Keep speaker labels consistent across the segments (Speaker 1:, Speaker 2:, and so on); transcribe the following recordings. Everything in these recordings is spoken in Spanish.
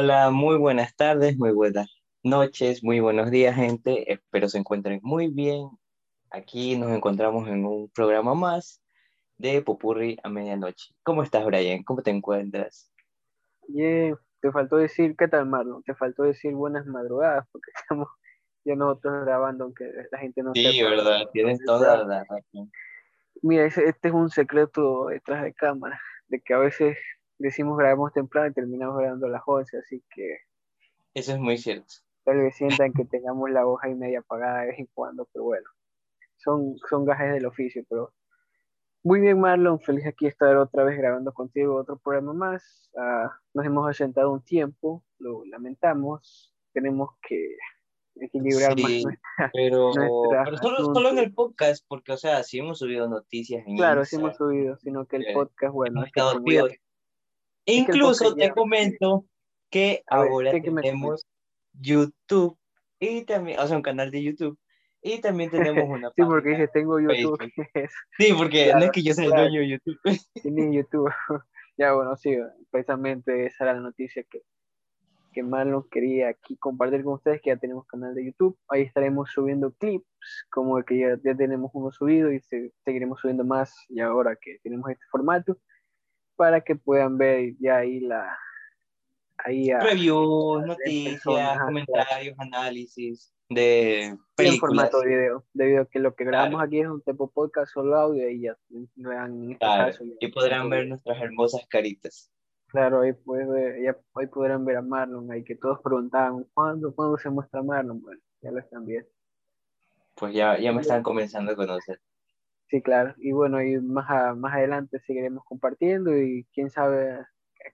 Speaker 1: Hola, muy buenas tardes, muy buenas noches, muy buenos días, gente. Espero se encuentren muy bien. Aquí nos encontramos en un programa más de Popurri a medianoche. ¿Cómo estás, Brian? ¿Cómo te encuentras?
Speaker 2: Bien, te faltó decir, ¿qué tal, Marlon? Te faltó decir buenas madrugadas, porque estamos ya nosotros grabando, aunque la gente no
Speaker 1: Sí,
Speaker 2: sepa.
Speaker 1: verdad, tienes toda la razón.
Speaker 2: Mira, este es un secreto detrás de cámara, de que a veces decimos grabamos temprano y terminamos grabando a las 11, así que
Speaker 1: Eso es muy cierto.
Speaker 2: tal vez sientan que tengamos la hoja y media apagada de vez en cuando, pero bueno, son, son gajes del oficio, pero muy bien, Marlon, feliz aquí estar otra vez grabando contigo otro programa más. Ah, nos hemos ausentado un tiempo, lo lamentamos, tenemos que equilibrar más nuestra-
Speaker 1: pero, pero solo, solo en el podcast, porque, o sea, sí hemos subido noticias en
Speaker 2: Claro, sí hemos subido, sino que el
Speaker 1: eh,
Speaker 2: podcast, bueno,
Speaker 1: hemos estado activos.
Speaker 2: El
Speaker 1: Incluso te comento que
Speaker 2: A ver,
Speaker 1: ahora
Speaker 2: ¿qué- qué me
Speaker 1: tenemos YouTube y también, o sea, un canal de YouTube y también tenemos una
Speaker 2: sí, porque dice, tengo YouTube.
Speaker 1: Sí, porque no
Speaker 2: Claro,
Speaker 1: es que yo sea el dueño de YouTube.
Speaker 2: Tiene YouTube. ya, bueno, sí, precisamente esa era la noticia que, que Marlon quería aquí compartir con ustedes, que ya tenemos canal de YouTube. Ahí estaremos subiendo clips, como el que ya, ya tenemos uno subido y se- seguiremos subiendo más y ahora que tenemos este formato, para que puedan ver ya ahí la... Ahí a,
Speaker 1: Reviews,
Speaker 2: en
Speaker 1: noticias, comentarios, análisis de
Speaker 2: en
Speaker 1: películas.
Speaker 2: formato video, debido a que lo que grabamos
Speaker 1: Claro.
Speaker 2: aquí es un tipo podcast solo audio y ya vean en este
Speaker 1: Claro,
Speaker 2: caso.
Speaker 1: y podrán ver nuestras hermosas caritas.
Speaker 2: Claro, ahí, ver- ya, ahí podrán ver a Marlon, ahí que todos preguntaban, ¿cuándo, ¿cuándo se muestra Marlon? Bueno, ya lo están viendo.
Speaker 1: Pues ya, ya me están comenzando a conocer.
Speaker 2: Sí, claro. Y bueno, y más, a- más adelante seguiremos compartiendo y quién sabe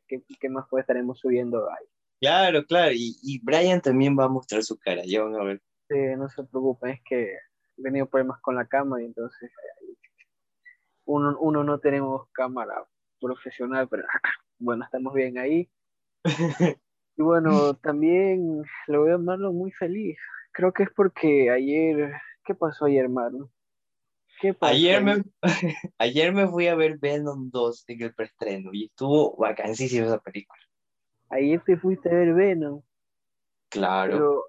Speaker 2: qué, qué más pues estaremos subiendo ahí.
Speaker 1: Claro, claro, y, y Brian también va a mostrar su cara, ya van a ver.
Speaker 2: Sí, no se preocupen, es que he tenido problemas con la cámara y entonces eh, uno, uno no tenemos cámara profesional, pero bueno, estamos bien ahí. Y bueno, también lo veo a Marlon muy feliz. Creo que es porque ayer, ¿qué pasó ayer, Marlon? ¿Qué pasó
Speaker 1: Ayer me, ayer me fui a ver Venom 2 en el preestreno y estuvo vacancísima esa película.
Speaker 2: Ayer te fuiste a ver Venom,
Speaker 1: Claro.
Speaker 2: pero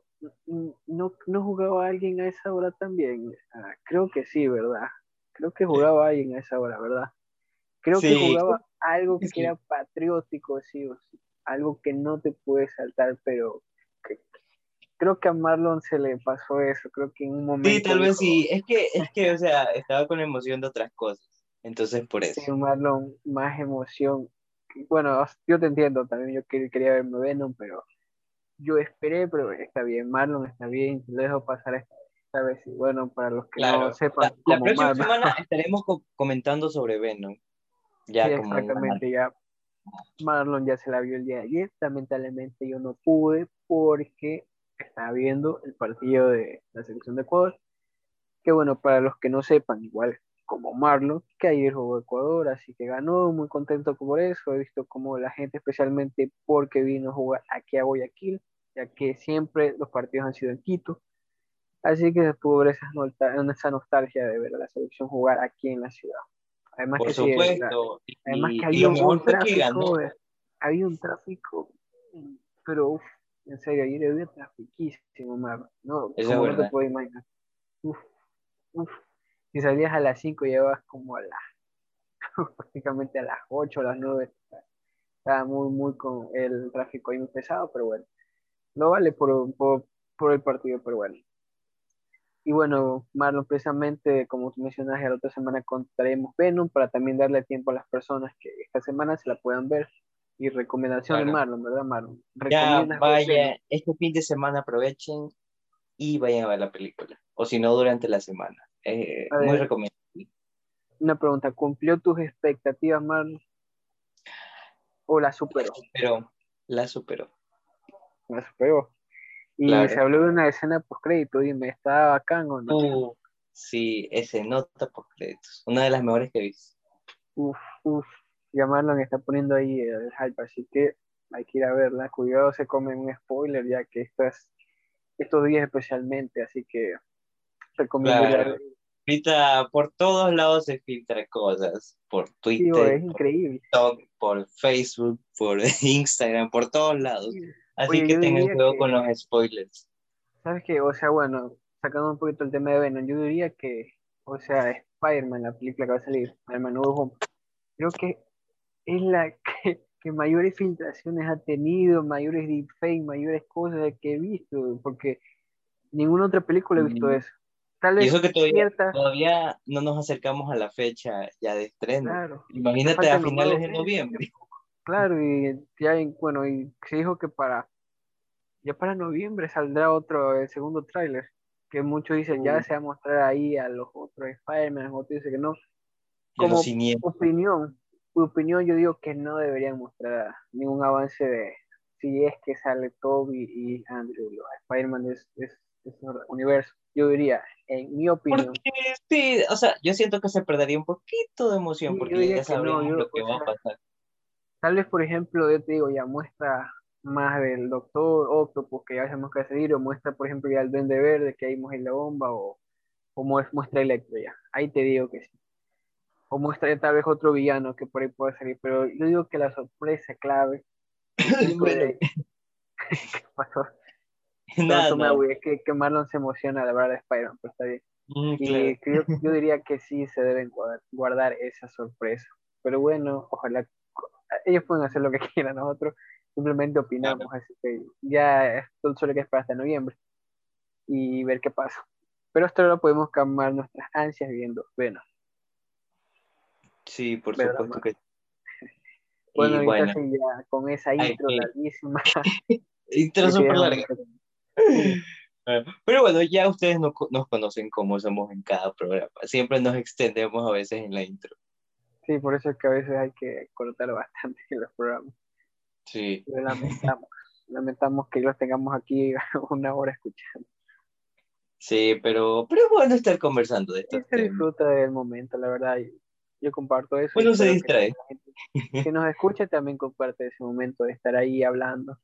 Speaker 2: mm, no, no jugaba alguien a esa hora también. Ah, creo que sí, ¿verdad? Creo que jugaba alguien a esa hora, ¿verdad? Creo que jugaba algo que
Speaker 1: Sí.
Speaker 2: era patriótico, sí o sí. Algo que no te puede saltar, pero creo que a Marlon se le pasó eso. Creo que en un momento.
Speaker 1: Sí, tal vez
Speaker 2: dijo,
Speaker 1: sí. Es que, es que, o sea, estaba con emoción de otras cosas. Entonces, por eso.
Speaker 2: Sí, Marlon, más emoción. Bueno, yo te entiendo también, yo quer- quería verme Venom, pero yo esperé, pero está bien, Marlon está bien, lo dejo pasar esta, esta vez. Y bueno, para los que
Speaker 1: Claro.
Speaker 2: no sepan,
Speaker 1: La, la próxima
Speaker 2: Marlon,
Speaker 1: semana estaremos co- comentando sobre Venom. Ya
Speaker 2: sí, exactamente, ya Marlon ya se la vio el día de ayer, lamentablemente yo no pude porque estaba viendo el partido de la selección de Ecuador, que bueno, para los que no sepan, igual como Marlon, que ayer jugó Ecuador, así que ganó, muy contento por eso, he visto como la gente, especialmente porque vino a jugar aquí a Guayaquil, ya que siempre los partidos han sido en Quito, así que pudo ver esa, esa nostalgia de ver a la selección jugar aquí en la ciudad. Además
Speaker 1: Por
Speaker 2: que sí,
Speaker 1: supuesto. y-
Speaker 2: Además que
Speaker 1: y
Speaker 2: había
Speaker 1: lo
Speaker 2: un,
Speaker 1: que
Speaker 2: tráfico, había un tráfico, pero en serio, ayer había trafiquísimo, Marlon. No,
Speaker 1: Eso
Speaker 2: como no te puedo imaginar. Uf, uf. Si salías a las 5 llevabas como a las, prácticamente a las 8, a las 9. Estaba muy, muy con el tráfico ahí muy pesado, pero bueno. No vale por, por, por el partido, pero bueno. Y bueno, Marlon, precisamente como tú mencionas, la otra semana contaremos Venom para también darle tiempo a las personas que esta semana se la puedan ver. Y recomendación de. Marlon, ¿verdad, Marlon?
Speaker 1: Ya vaya, este fin de semana aprovechen y vayan a ver la película. O si no, durante la semana. Eh, muy
Speaker 2: ver.
Speaker 1: recomendable.
Speaker 2: Una pregunta, ¿cumplió tus expectativas, Marlon? ¿O la superó?
Speaker 1: Pero la superó.
Speaker 2: La superó. Y
Speaker 1: Claro.
Speaker 2: se habló de una escena post crédito, dime, ¿está bacán o no?
Speaker 1: Uh, sí, ese nota por créditos. Una de las mejores que he visto.
Speaker 2: Uf, uf, ya Marlon está poniendo ahí el hype, así que hay que ir a verla. Cuidado, se comen un spoiler, ya que estas, estos días especialmente, así que recomiendo
Speaker 1: Claro. ahorita por todos lados se filtra cosas, por Twitter,
Speaker 2: es increíble.
Speaker 1: por, por Facebook, por Instagram, por todos lados. Así que tengan cuidado con los spoilers.
Speaker 2: ¿Sabes qué? O sea, bueno, sacando un poquito el tema de Venom, yo diría que, o sea, Spider-Man, la película que va a salir, Spider-Man creo que es la que, que, mayores filtraciones ha tenido, mayores deepfakes, mayores cosas que he visto, porque ninguna otra película he visto mm. eso.
Speaker 1: Tal vez y eso que todavía, todavía, no nos acercamos a la fecha ya de estreno. Claro, Imagínate a finales de noviembre.
Speaker 2: Claro, y ya, bueno, y se dijo que para, ya para noviembre saldrá otro, el segundo tráiler, que muchos dicen ya se va a mostrar ahí a los otros Spider-Man, otros dicen que no. Como opinión, opinión yo digo que no deberían mostrar ningún avance de si es que sale Toby y Andrew, los Spider-Man de, ese universo. Yo diría, en mi opinión.
Speaker 1: sí, o sea, yo siento que se perdería un poquito de emoción porque ya sabemos lo que va a pasar.
Speaker 2: Tal vez, por ejemplo, yo te digo, ya muestra más del Doctor Octopus, que ya sabemos que seguir, o muestra, por ejemplo, ya el Duende Verde, que ahí en la bomba, o, o muestra Electro ya. Ahí te digo que sí. O muestra tal vez otro villano que por ahí puede salir, pero yo digo que la sorpresa clave. ¿Qué pasó? Nada, no, Es que, que, Marlon se emociona de verdad de Spider-Man, pero está bien. Mm, y yo diría que sí se deben guardar, guardar esa sorpresa. Pero bueno, ojalá ellos pueden hacer lo que quieran, nosotros simplemente opinamos, así que ya solo que esperar hasta noviembre y ver qué pasa. Pero esto lo podemos calmar nuestras ansias viendo bueno
Speaker 1: Sí, por supuesto que
Speaker 2: bueno, y bueno. ya con esa intro larguísima.
Speaker 1: intro súper larga. Pero bueno, ya ustedes nos, nos conocen cómo somos en cada programa. Siempre nos extendemos a veces en la intro.
Speaker 2: Sí, por eso es que a veces hay que cortar bastante en los programas.
Speaker 1: Sí.
Speaker 2: lamentamos, lamentamos que los tengamos aquí una hora escuchando.
Speaker 1: Sí, pero, pero bueno estar conversando de esto.
Speaker 2: se disfruta del momento, la verdad. Yo comparto eso.
Speaker 1: Bueno, se distrae.
Speaker 2: Que, nos escuche también comparte ese momento de estar ahí hablando.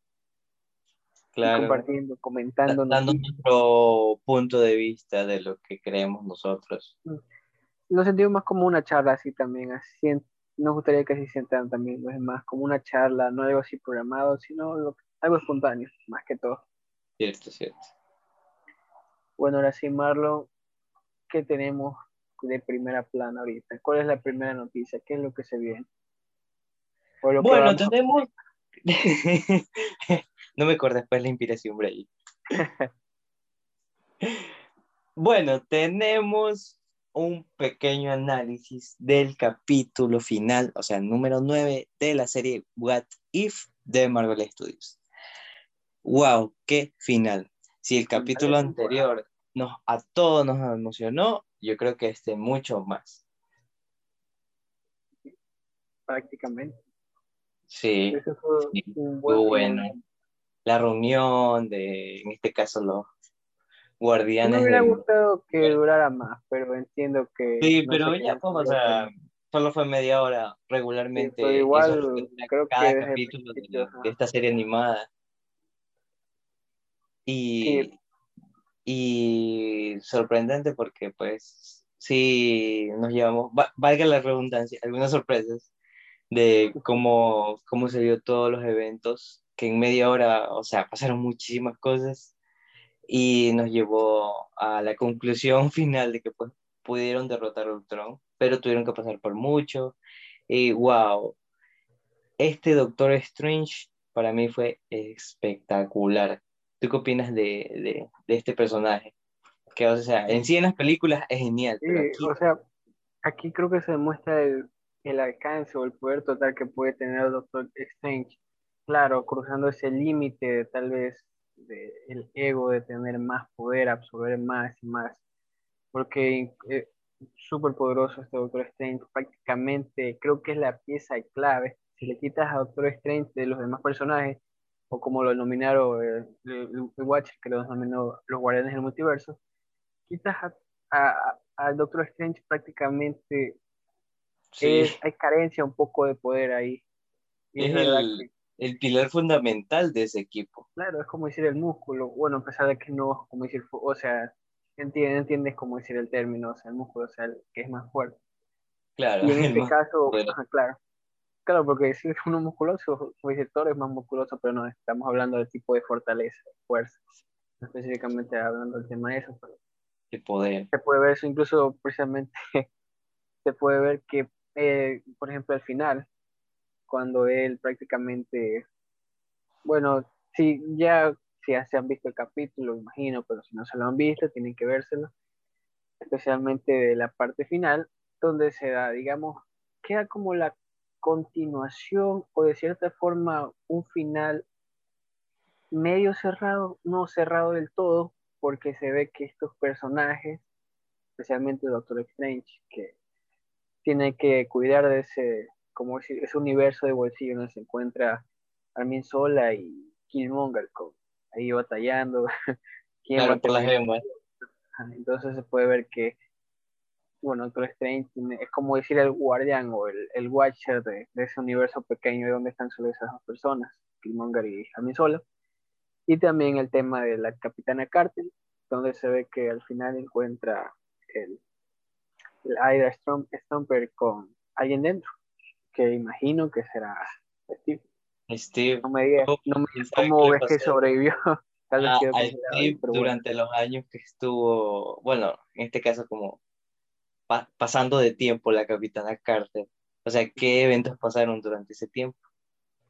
Speaker 1: Claro.
Speaker 2: Compartiendo, comentando.
Speaker 1: Dando nuestro punto de vista de lo que creemos nosotros. Mm
Speaker 2: lo sentimos más como una charla así también, así nos gustaría que así sientan también, no es más como una charla, no algo así programado, sino algo espontáneo, más que todo.
Speaker 1: Cierto, cierto.
Speaker 2: Bueno, ahora sí, Marlon, ¿qué tenemos de primera plana ahorita? ¿Cuál es la primera noticia? ¿Qué es lo que se viene?
Speaker 1: bueno, tenemos... no me acuerdo después la inspiración, Bray. bueno, tenemos un pequeño análisis del capítulo final, o sea, número 9 de la serie What If de Marvel Studios. ¡Wow! ¡Qué final! Si el capítulo anterior nos, a todos nos emocionó, yo creo que este mucho más.
Speaker 2: Prácticamente.
Speaker 1: Sí, fue, bueno. La reunión de, en este caso, los Guardianes.
Speaker 2: Me hubiera gustado que durara más, pero entiendo que.
Speaker 1: Sí, pero ya, como, o sea, solo fue media hora regularmente.
Speaker 2: igual, creo
Speaker 1: cada capítulo de, esta serie animada. Y, y sorprendente porque, pues, sí, nos llevamos, valga la redundancia, algunas sorpresas de cómo, cómo se dio todos los eventos, que en media hora, o sea, pasaron muchísimas cosas y nos llevó a la conclusión final de que pues, pudieron derrotar a Ultron, pero tuvieron que pasar por mucho. Y wow, este Doctor Strange para mí fue espectacular. ¿Tú qué opinas de, de, este personaje? Que, o sea, en sí en las películas es genial.
Speaker 2: Sí, o sea, aquí creo que se demuestra el, el, alcance o el poder total que puede tener el Doctor Strange. Claro, cruzando ese límite tal vez el ego de tener más poder, absorber más y más, porque es súper poderoso este Doctor Strange, prácticamente creo que es la pieza clave, si le quitas a Doctor Strange de los demás personajes, o como lo nominaron el, el, Watcher, que lo denominó los Guardianes del Multiverso, quitas al Doctor Strange prácticamente hay carencia un poco de poder ahí.
Speaker 1: Y es, el, el pilar fundamental de ese equipo.
Speaker 2: Claro, es como decir el músculo, bueno, a pesar de que no, como decir, o sea, entiendes, entiendes cómo decir el término, o sea, el músculo, o sea, el que es más fuerte.
Speaker 1: Claro,
Speaker 2: Y en este caso, ajá, claro, claro, porque es uno musculoso, como dice Thor es más musculoso, pero no, estamos hablando del tipo de fortaleza, de fuerza, no específicamente hablando del tema de eso, pero
Speaker 1: de poder.
Speaker 2: se puede ver eso incluso precisamente, se puede ver que, eh, por ejemplo, al final, cuando él prácticamente, bueno, si ya, si ya se han visto el capítulo, imagino, pero si no se lo han visto, tienen que vérselo, especialmente de la parte final, donde se da, digamos, queda como la continuación o de cierta forma un final medio cerrado, no cerrado del todo, porque se ve que estos personajes, especialmente Doctor Strange, que tiene que cuidar de ese, como decir, ese universo de bolsillo donde se encuentra Armin Sola y Killmonger con- ahí batallando, quién va
Speaker 1: Claro,
Speaker 2: a
Speaker 1: por las
Speaker 2: terminar
Speaker 1: gemas.
Speaker 2: Ajá, Entonces se puede ver que, bueno, Doctor Strange es como decir el guardián o el, el watcher de, de ese universo pequeño de donde están solo esas dos personas, Killmonger y Amy Solo. Y también el tema de la Capitana Carter, donde se ve que al final encuentra el, el Stomp- Stomper con alguien dentro, que imagino que será Steve.
Speaker 1: Steve,
Speaker 2: No me digas,
Speaker 1: oh,
Speaker 2: no me
Speaker 1: ¿quién
Speaker 2: digas
Speaker 1: sabe
Speaker 2: cómo ves que sobrevivió.
Speaker 1: A, a Steve
Speaker 2: bueno.
Speaker 1: durante los años que estuvo, bueno, en este caso como pa- pasando de tiempo la Capitana Carter? O sea, ¿qué eventos pasaron durante ese tiempo?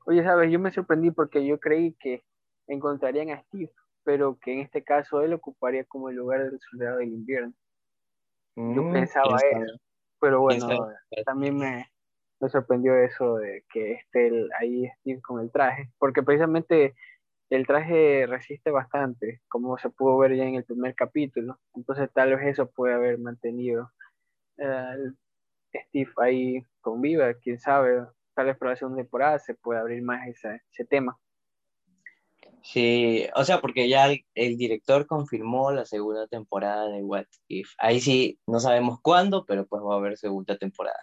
Speaker 2: Oye, sabes, yo me sorprendí porque yo creí que encontrarían a Steve, pero que en este caso él ocuparía como el lugar del soldado del invierno. Yo
Speaker 1: Mm,
Speaker 2: pensaba eso, pero bueno, también me, me sorprendió eso de que esté el- ahí Steve con el traje, porque precisamente el traje resiste bastante, como se pudo ver ya en el primer capítulo, entonces tal vez eso puede haber mantenido eh, Steve ahí con vida, quién sabe, tal vez para la segunda temporada se puede abrir más esa- ese tema.
Speaker 1: Sí, o sea, porque ya el, el director confirmó la segunda temporada de What If. Ahí sí, no sabemos cuándo, pero pues va a haber segunda temporada.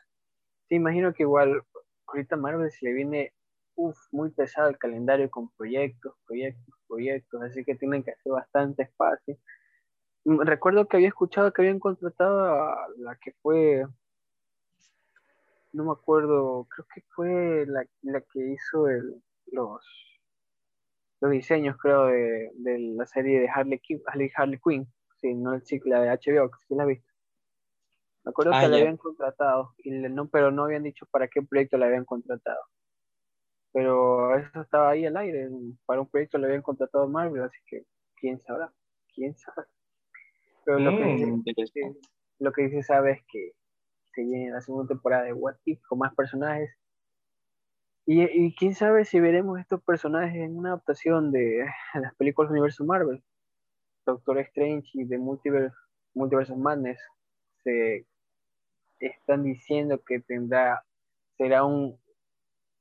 Speaker 2: Sí, imagino que igual ahorita Marvel se le viene uf, muy pesado el calendario con proyectos, proyectos, proyectos, así que tienen que hacer bastante espacio. Mm, Recuerdo que había escuchado que habían contratado a la que fue, no me acuerdo, creo que fue la, la que hizo el, los, los diseños, creo, de, de la serie de Harley, Quinn- Harley, Harley Quinn, sí, no el ciclo de HBO, que sí la viste. Me acuerdo
Speaker 1: Ah,
Speaker 2: que la habían contratado, y le- no, pero no habían dicho para qué proyecto la habían contratado. Pero eso estaba ahí al aire, para un proyecto le habían contratado Marvel, así que quién sabrá, quién sabe. Pero lo que
Speaker 1: Mm, interesante.
Speaker 2: sí, lo que sabe es que se viene la segunda temporada de What If con más personajes. Y, y quién sabe si veremos estos personajes en una adaptación de las películas del universo Marvel. Doctor Strange y The Multiverse, Multiverse of Madness se están diciendo que tendrá, será un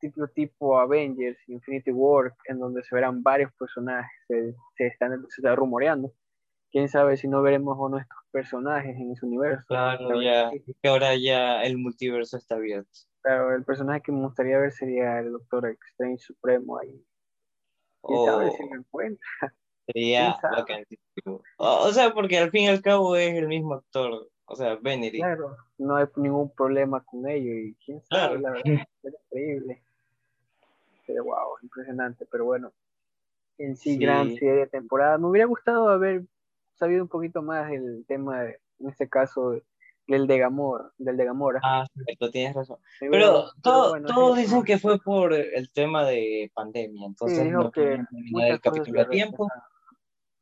Speaker 2: tipo tipo Avengers, Infinity War, en donde se verán varios personajes, se, se están, se está rumoreando. Quién sabe si no veremos uno de estos personajes en ese universo.
Speaker 1: Claro, ya,
Speaker 2: que
Speaker 1: ahora ya el multiverso está abierto.
Speaker 2: Pero el personaje que me gustaría ver sería el Doctor Strange Supremo ahí. Quién sabe si
Speaker 1: O
Speaker 2: lo encuentra.
Speaker 1: sería
Speaker 2: ¿Quién sabe?
Speaker 1: bacanísimo. O, o sea, porque al fin y al cabo es el mismo actor, o sea, Benedict.
Speaker 2: Claro, no hay ningún problema con ello y quién sabe,
Speaker 1: Claro.
Speaker 2: la verdad, es increíble. Pero wow, impresionante. Pero bueno, en sí, gran
Speaker 1: Sí.
Speaker 2: serie de temporada. Me hubiera gustado haber sabido un poquito más del tema, de, en este caso, del de Gamora, del de Gamora.
Speaker 1: Ah, cierto, tienes razón. Pero todo-
Speaker 2: bueno,
Speaker 1: todos
Speaker 2: es
Speaker 1: dicen que fue por el tema de pandemia,
Speaker 2: Sí,
Speaker 1: entonces
Speaker 2: dijo
Speaker 1: no
Speaker 2: que
Speaker 1: terminar el capítulo a tiempo,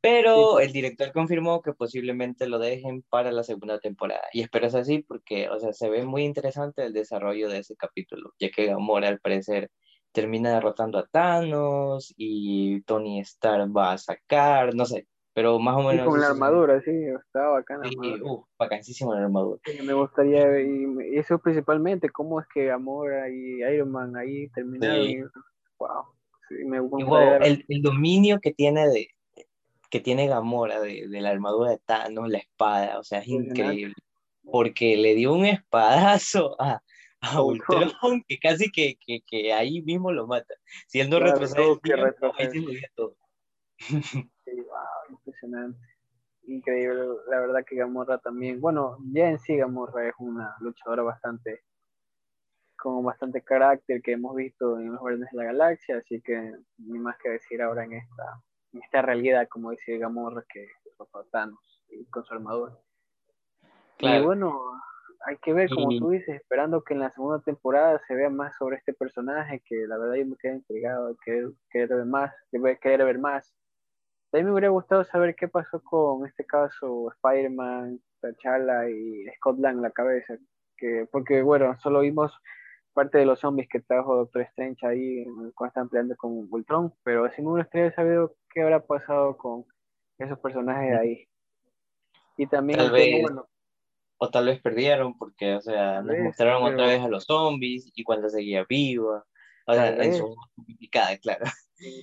Speaker 1: pero
Speaker 2: Sí, pues.
Speaker 1: el director confirmó que posiblemente lo dejen para la segunda temporada. Y espero es así porque, o sea, se ve muy interesante el desarrollo de ese capítulo, ya que Gamora al parecer termina derrotando a Thanos y Tony Stark va a sacar, no sé, pero más o
Speaker 2: Y
Speaker 1: menos
Speaker 2: con la armadura, sí, estaba bacana
Speaker 1: Sí,
Speaker 2: armadura.
Speaker 1: uf, vacancísima la armadura.
Speaker 2: Sí, me gustaría y eso principalmente, cómo es que Gamora y Iron Man ahí terminaron.
Speaker 1: Sí.
Speaker 2: Wow, sí, me gustaría
Speaker 1: wow, el, el dominio que tiene de que tiene Gamora de, de la armadura de Thanos, la espada, o sea, es increíble. Porque le dio un espadazo a, a Ultron que casi que, que, que ahí mismo lo mata. Si él no
Speaker 2: Claro,
Speaker 1: retrocede
Speaker 2: que
Speaker 1: ahí se todo.
Speaker 2: Sí, wow, impresionante. increíble. La verdad que Gamorra también, bueno, ya en sí Gamorra es una luchadora bastante, con bastante carácter que hemos visto en los Guardianes de la Galaxia, así que ni más que decir ahora en esta, en esta realidad, como dice Gamorra, que los Thanos y con su armadura. Y bueno, hay que ver, como tú dices, esperando que en la segunda temporada se vea más sobre este personaje, que la verdad yo me quedé intrigado, querer, querer ver más, querer ver más. También me hubiera gustado saber qué pasó con este caso Spider-Man, T'Challa y Scott Lang la cabeza, que, porque bueno, solo vimos parte de los zombies que trajo Doctor Strange ahí cuando están peleando con Ultron, pero así me gustaría saber qué habrá pasado con esos personajes ahí. Y también
Speaker 1: bueno, o tal vez perdieron porque, o sea, nos mostraron otra vez a los zombies y cuando seguía viva. O sea, eso complicada, claro.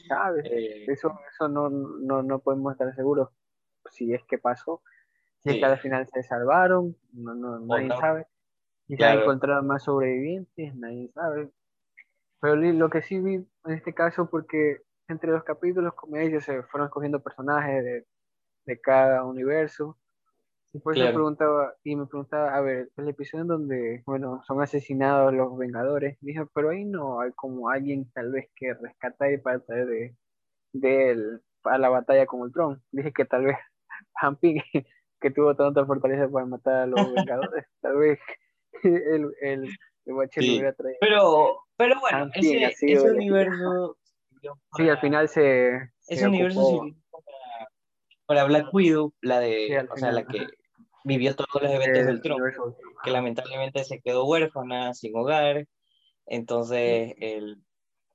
Speaker 2: ¿Sabes? Eh, eso, eso no, no, no podemos estar seguros si es que pasó. Si es que al final se salvaron, no, no, nadie sabe. Si se han encontrado más sobrevivientes, nadie sabe. Pero lo que sí vi en este caso, porque entre los capítulos, como ellos se fueron escogiendo personajes de, de cada universo, y por eso preguntaba, y me preguntaba, a ver, el episodio en donde, bueno, son asesinados los Vengadores, dije, pero ahí no hay como alguien tal vez que rescata y para traer de, de a la batalla con Ultron. Dije que tal vez Hampi, que tuvo tanta fortaleza para matar a los Vengadores, tal vez el, el, el lo hubiera traído.
Speaker 1: Pero, pero bueno, ese, ese universo...
Speaker 2: Sí, al final se...
Speaker 1: Ese universo para, para Black Widow, la de, o sea, la que vivió todos los eventos del Tron, que lamentablemente se quedó huérfana, sin hogar, entonces el,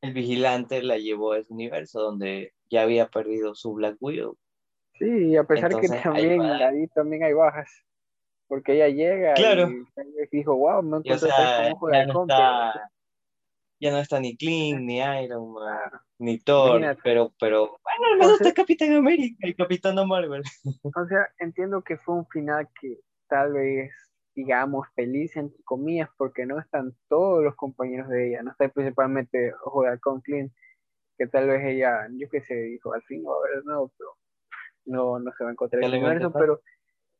Speaker 1: el, vigilante la llevó a ese universo donde ya había perdido su Black Widow.
Speaker 2: Sí, a pesar que también ahí, también hay bajas, porque ella llega y dijo, wow, no encuentro
Speaker 1: ya, no está, ya no está ni Clint, ni Iron Man, ni Thor, pero, pero bueno, me gusta Capitán América y Capitán Marvel.
Speaker 2: O sea, entiendo que fue un final que tal vez, digamos, feliz, entre comillas, porque no están todos los compañeros de ella, no está principalmente jugar con Clint, que tal vez ella, yo qué sé, dijo, al fin no va a haber nuevo, pero no, no se va a encontrar en el universo, pero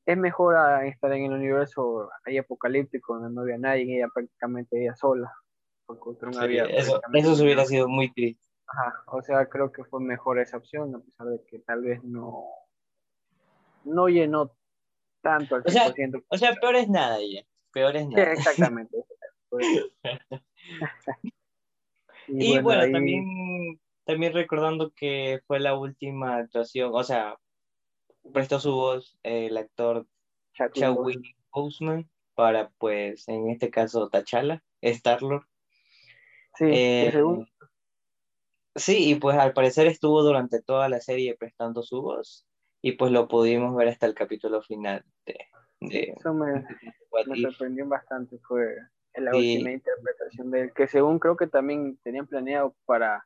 Speaker 2: es mejor estar en el universo ahí apocalíptico, donde no había nadie, y ella prácticamente ella sola.
Speaker 1: Eso, eso hubiera sido muy triste.
Speaker 2: Ajá, o sea, creo que fue mejor esa opción, a pesar de que tal vez no, no llenó tanto al
Speaker 1: 100%. O sea, peor es nada ella, peor es nada.
Speaker 2: Sí, exactamente.
Speaker 1: y, bueno, también, también recordando que fue la última actuación, o sea, prestó su voz el actor Chadwick Boseman para, pues, en este caso, T'Challa, Star-Lord.
Speaker 2: Sí, eh,
Speaker 1: Sí, y pues al parecer estuvo durante toda la serie prestando su voz y pues lo pudimos ver hasta el capítulo final de...
Speaker 2: Eso me, sorprendió bastante, fue la última interpretación de él, que según creo que también tenían planeado para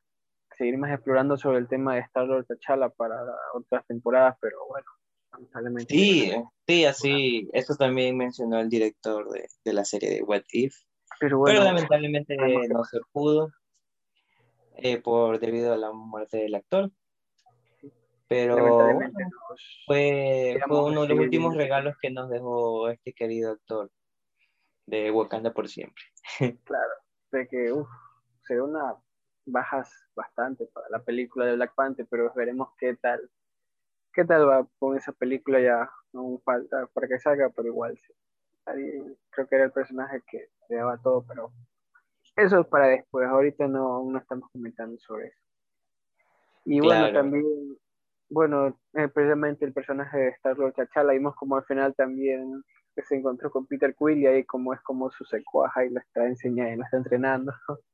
Speaker 2: seguir más explorando sobre el tema de Star-Lord T'Challa para otras temporadas, pero bueno, lamentablemente...
Speaker 1: Sí, sí, así, eso también mencionó el director de, de la serie de What If, pero, bueno, pero lamentablemente no se pudo eh, por debido a la muerte del actor. Pero fue, fue uno de los últimos regalos que nos dejó este querido actor de Wakanda por siempre.
Speaker 2: Claro, de que uf, será una bajas bastante para la película de Black Panther, pero veremos qué tal, qué tal va con esa película ya, no falta para que salga, pero igual creo que era el personaje que le daba todo, pero eso es para después, ahorita no, no estamos comentando sobre eso. Y bueno, también, bueno, eh, precisamente el personaje de Star-Lord T'Challa, vimos como al final también se encontró con Peter Quill y ahí como es como su secuaja y lo está enseñando, lo está entrenando.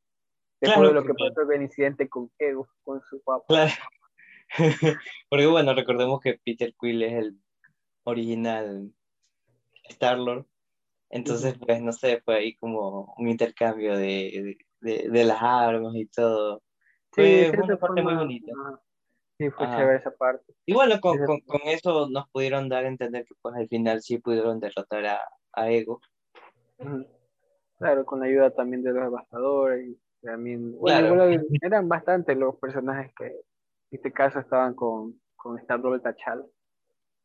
Speaker 2: Después de lo que pasó el incidente con Ego, con su papá.
Speaker 1: Claro. Porque bueno, recordemos que Peter Quill es el original Star-Lord entonces, pues, no sé, fue ahí como un intercambio de, de, de las armas y todo. Fue, una parte muy bonita.
Speaker 2: Sí, fue chévere esa parte.
Speaker 1: Y bueno, con, con, con, eso nos pudieron dar a entender que pues al final sí pudieron derrotar a, a Ego.
Speaker 2: Claro, con la ayuda también de los devastadores y también, bueno, eran bastantes los personajes que en este caso estaban con, con Star Tachal.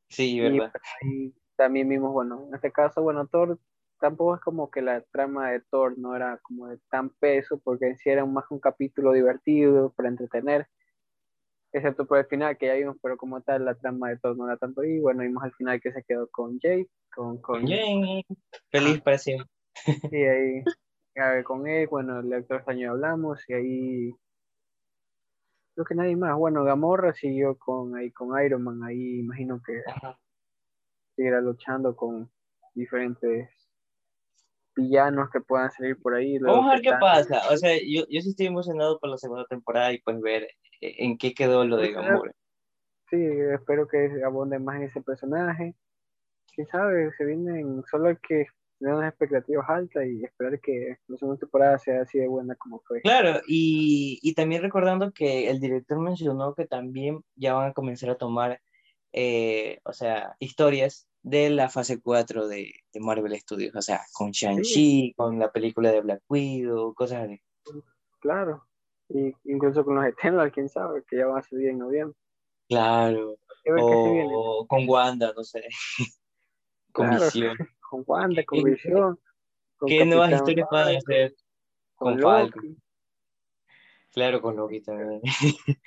Speaker 1: Sí, verdad.
Speaker 2: Y, también vimos, bueno, en este caso, bueno, Thor tampoco es como que la trama de Thor no era como de tan peso, porque en sí era más un capítulo divertido para entretener, excepto por el final que ya vimos, pero como tal la trama de Thor no era tanto, y bueno, vimos al final que se quedó con Jay, con... con...
Speaker 1: Jay, feliz para siempre.
Speaker 2: Y ahí, con él, bueno, el actor año hablamos, y ahí creo que nadie más. Bueno, Gamorra siguió con ahí con Iron Man, ahí imagino que seguirá luchando con diferentes villanos que puedan salir por ahí.
Speaker 1: Vamos a ver qué pasa. O sea, yo, yo sí estoy emocionado por la segunda temporada y pues ver eh, en qué quedó lo de Gamora.
Speaker 2: Sí, espero que abonde más en ese personaje. Quién sabe, se vienen, solo hay que tener unas expectativas altas y esperar que la segunda temporada sea así de buena como fue.
Speaker 1: Claro, y, y también recordando que el director mencionó que también ya van a comenzar a tomar, eh, o sea, historias de la fase 4 de, de Marvel Studios, o sea, con Shang-Chi, con la película de Black Widow, cosas así.
Speaker 2: Claro, y incluso con los Eternals, quién sabe, que ya van a salir en noviembre.
Speaker 1: Claro, o con Wanda, no sé, con Visión.
Speaker 2: Con Wanda, con Visión.
Speaker 1: ¿Qué nuevas historias van a hacer? Con, con Falcon. Claro, con Loki también.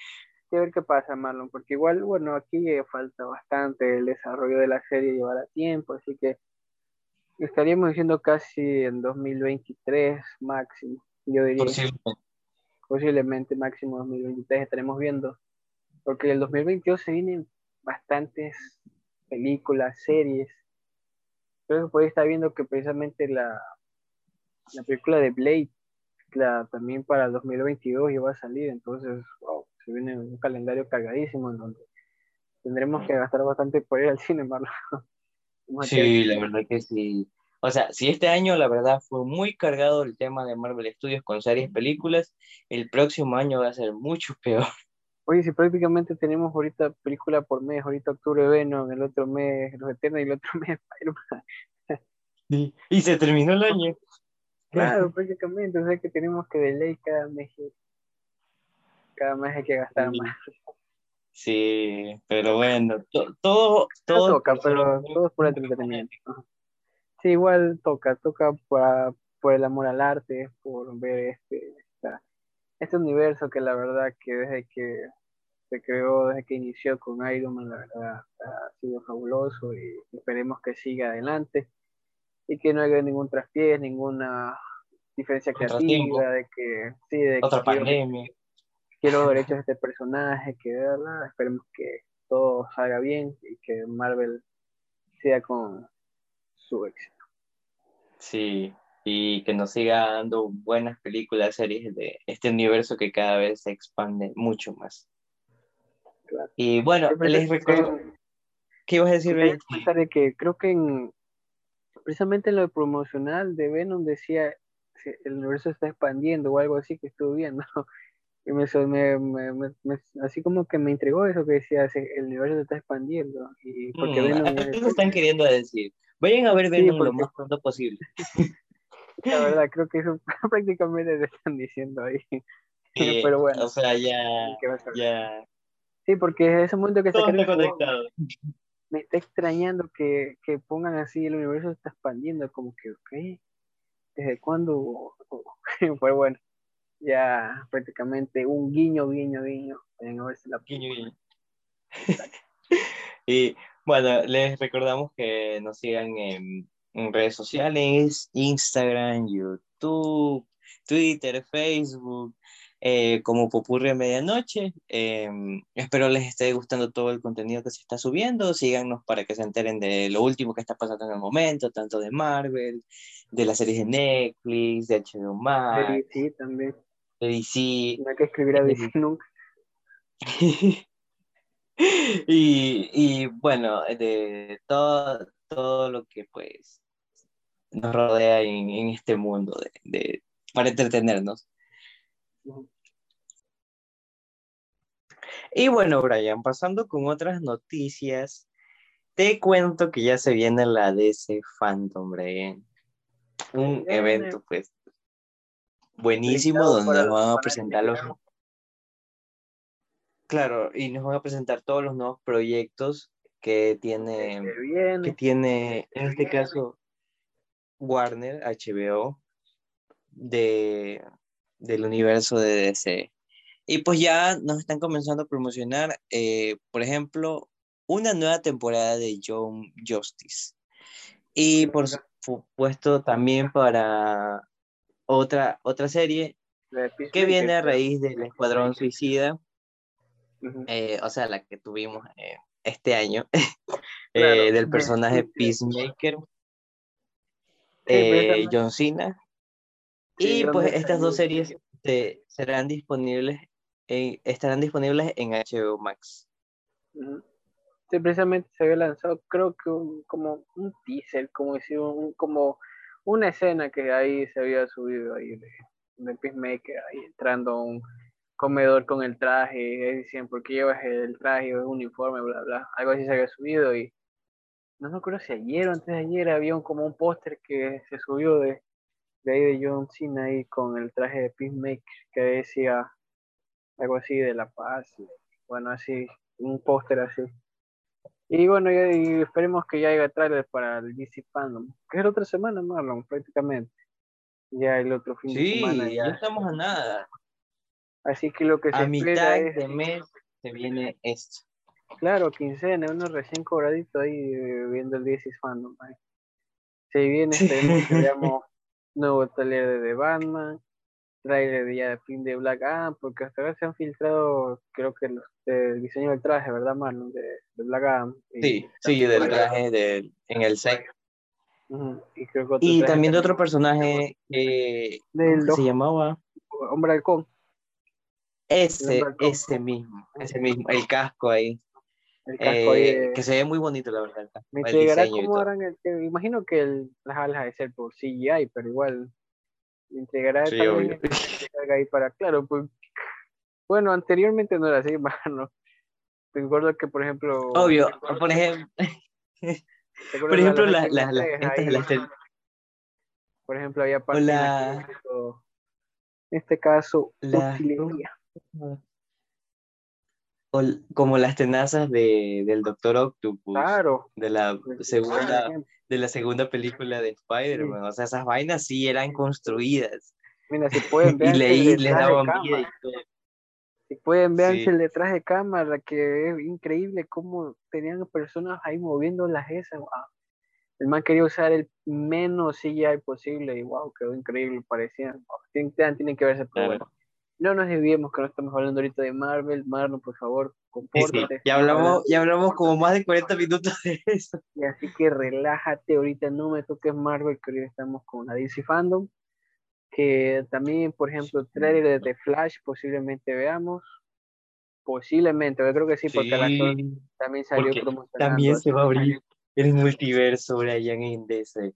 Speaker 2: que ver qué pasa, Marlon, porque igual, bueno, aquí falta bastante el desarrollo de la serie, llevará tiempo, así que estaríamos diciendo casi en 2023 máximo, yo diría. Posiblemente. Posiblemente máximo 2023 estaremos viendo, porque el 2022 se vienen bastantes películas, series. Creo que por ahí está viendo que precisamente la, la película de Blade, la, también para el 2022 ya va a salir, entonces, wow se viene un calendario cargadísimo en donde tendremos que gastar bastante por ir al cine, Marlon.
Speaker 1: sí, la verdad que sí. O sea, si este año la verdad fue muy cargado el tema de Marvel Studios con series, películas, el próximo año va a ser mucho peor.
Speaker 2: Oye, si prácticamente tenemos ahorita película por mes, ahorita octubre Venom, el otro mes Los Eternos y el otro mes Spider-Man.
Speaker 1: Sí, y se terminó el año.
Speaker 2: Claro, prácticamente, o sea que tenemos que de cada mes cada mes hay que gastar más.
Speaker 1: Sí, pero bueno, todo, todo,
Speaker 2: toca, pero todo es por entretenimiento. Sí, igual toca, toca por, por el amor al arte, por ver este, este universo que la verdad que desde que se creó, desde que inició con Iron Man, la verdad ha sido fabuloso y esperemos que siga adelante y que no haya ningún traspiés, ninguna diferencia creativa, de que sí, de
Speaker 1: otra pandemia
Speaker 2: quiero derechos de este personaje, que verdad, esperemos que todo salga bien y que Marvel siga con su éxito.
Speaker 1: Sí, y que nos siga dando buenas películas, series de este universo que cada vez se expande mucho más. Y bueno, les recuerdo... ¿Qué ibas a decir?
Speaker 2: De que creo que en, precisamente en lo promocional de Venom decía el universo está expandiendo o algo así que estuve viendo. y me, me, me, así como que me entregó eso que decía, el universo se está expandiendo. Y porque
Speaker 1: mm, están queriendo decir? Vayan a ver Venom lo más pronto posible.
Speaker 2: La verdad, creo que eso prácticamente te están diciendo ahí. Pero bueno.
Speaker 1: O sea, ya, ya.
Speaker 2: Sí, porque es ese momento que está, conectado. Me está extrañando que, que, pongan así, el universo se está expandiendo, como que, ok, ¿desde cuándo? Fue bueno ya prácticamente un guiño, guiño, guiño. a la...
Speaker 1: Guiño, guiño. y bueno, les recordamos que nos sigan en, redes sociales, Instagram, YouTube, Twitter, Facebook, eh, como Popurri a Medianoche. Em, espero les esté gustando todo el contenido que se está subiendo. Síganos para que se enteren de lo último que está pasando en el momento, tanto de Marvel, de las series de Netflix, de HBO Max.
Speaker 2: Sí, también
Speaker 1: de DC.
Speaker 2: No hay que escribir a DC nunca.
Speaker 1: y, y, bueno, de todo, todo lo que pues nos rodea en, en este mundo de, de, para entretenernos. Y bueno, Brian, pasando con otras noticias, te cuento que ya se viene la DC Phantom, Brian. Un evento, pues, buenísimo donde nos van a presentar los... Claro, y nos van a presentar todos los nuevos proyectos que tiene,
Speaker 2: Que viene.
Speaker 1: que tiene, en este caso, Warner, HBO, de, del universo de DC. Y pues ya nos están comenzando a promocionar, eh, por ejemplo, una nueva temporada de Young Justice. Y por supuesto también para otra, otra serie que viene a raíz del Escuadrón Suicida, eh, o sea, la que tuvimos eh, este año, eh,
Speaker 2: Claro,
Speaker 1: del
Speaker 2: de
Speaker 1: personaje
Speaker 2: Peacemaker.
Speaker 1: John Cena.
Speaker 2: Sí,
Speaker 1: Y pues estas dos series se- serán disponibles en- estarán disponibles en HBO Max.
Speaker 2: Sí, precisamente se había lanzado, creo que un- como un teaser, como decir, un- como una escena que ahí se había subido ahí de, de Peacemaker, ahí entrando a un comedor con el traje, y decían, ¿por qué llevas el traje o el uniforme? Bla, bla. Algo así se había subido y no me acuerdo si ayer o antes de ayer había como un póster que se subió de, de ahí de John Cena ahí con el traje de Peacemaker que decía algo así de la paz, bueno, así, un póster así. Y bueno, ya, y esperemos que ya haya trailer para el DC Fandom, que es la otra semana, Marlon, prácticamente. Ya el otro fin de
Speaker 1: Sí,
Speaker 2: semana
Speaker 1: ya
Speaker 2: ya.
Speaker 1: estamos a nada.
Speaker 2: Así que lo que se
Speaker 1: A
Speaker 2: espera
Speaker 1: mitad
Speaker 2: es,
Speaker 1: de mes se viene esto.
Speaker 2: claro, quincena, uno recién cobradito ahí eh, viendo el DC Fandom. ahí. Se viene,
Speaker 1: Sí.
Speaker 2: esperemos que veamos nuevo trailer de The Batman, trailer de ya de fin de Black Adam, porque hasta ahora se han filtrado, creo que los, el diseño del traje, ¿verdad, Marlon? De, de Black Adam. Y
Speaker 1: Sí, sí, del traje del, en el set.
Speaker 2: Y creo que otro
Speaker 1: Y
Speaker 2: traje
Speaker 1: también de otro personaje que
Speaker 2: Del
Speaker 1: ¿cómo que se llamaba?
Speaker 2: Hombre halcón,
Speaker 1: Ese,
Speaker 2: halcón.
Speaker 1: ese mismo, ese mismo, el casco ahí.
Speaker 2: el casco ahí
Speaker 1: eh,
Speaker 2: de-
Speaker 1: que se ve muy bonito, la verdad.
Speaker 2: Me
Speaker 1: el y
Speaker 2: cómo harán el, que- imagino que el, las alas de ser por CGI, pero igual entregará
Speaker 1: Sí,
Speaker 2: ahí para, claro, pues bueno, anteriormente no era así, mano. Recuerdo que por ejemplo,
Speaker 1: Obvio, por ejemplo,
Speaker 2: ¿te
Speaker 1: por ejemplo, las las tel-
Speaker 2: por ejemplo, había partes en
Speaker 1: la-
Speaker 2: este caso,
Speaker 1: la-
Speaker 2: utilería.
Speaker 1: Como las tenazas de, del Doctor Octopus,
Speaker 2: Claro,
Speaker 1: de la
Speaker 2: pues,
Speaker 1: segunda, de la segunda película de Spider-Man. O sea, esas vainas sí eran construidas.
Speaker 2: mira, si pueden
Speaker 1: Y
Speaker 2: ver
Speaker 1: leí, les daban vida y todo.
Speaker 2: Si pueden ver
Speaker 1: Sí.
Speaker 2: el detrás de cámara, que es increíble cómo tenían personas ahí moviendo las esas. wow. El man quería usar el menos CGI posible y wow, quedó increíble, parecían. wow, Tienen, tienen que verse, pero
Speaker 1: Claro.
Speaker 2: bueno. No nos desviemos que no estamos hablando ahorita de Marvel. Marlon, por favor,
Speaker 1: Sí, sí,
Speaker 2: compórtate.
Speaker 1: Ya hablamos, ya hablamos como más de 40 minutos de eso.
Speaker 2: Y así que relájate, ahorita no me toques Marvel, que ahorita estamos con la DC Fandom. Que también, por ejemplo, trailer de Flash posiblemente veamos. Posiblemente, yo creo que sí, porque
Speaker 1: Sí,
Speaker 2: también salió promocionando.
Speaker 1: también se va a abrir el multiverso Brian en DC.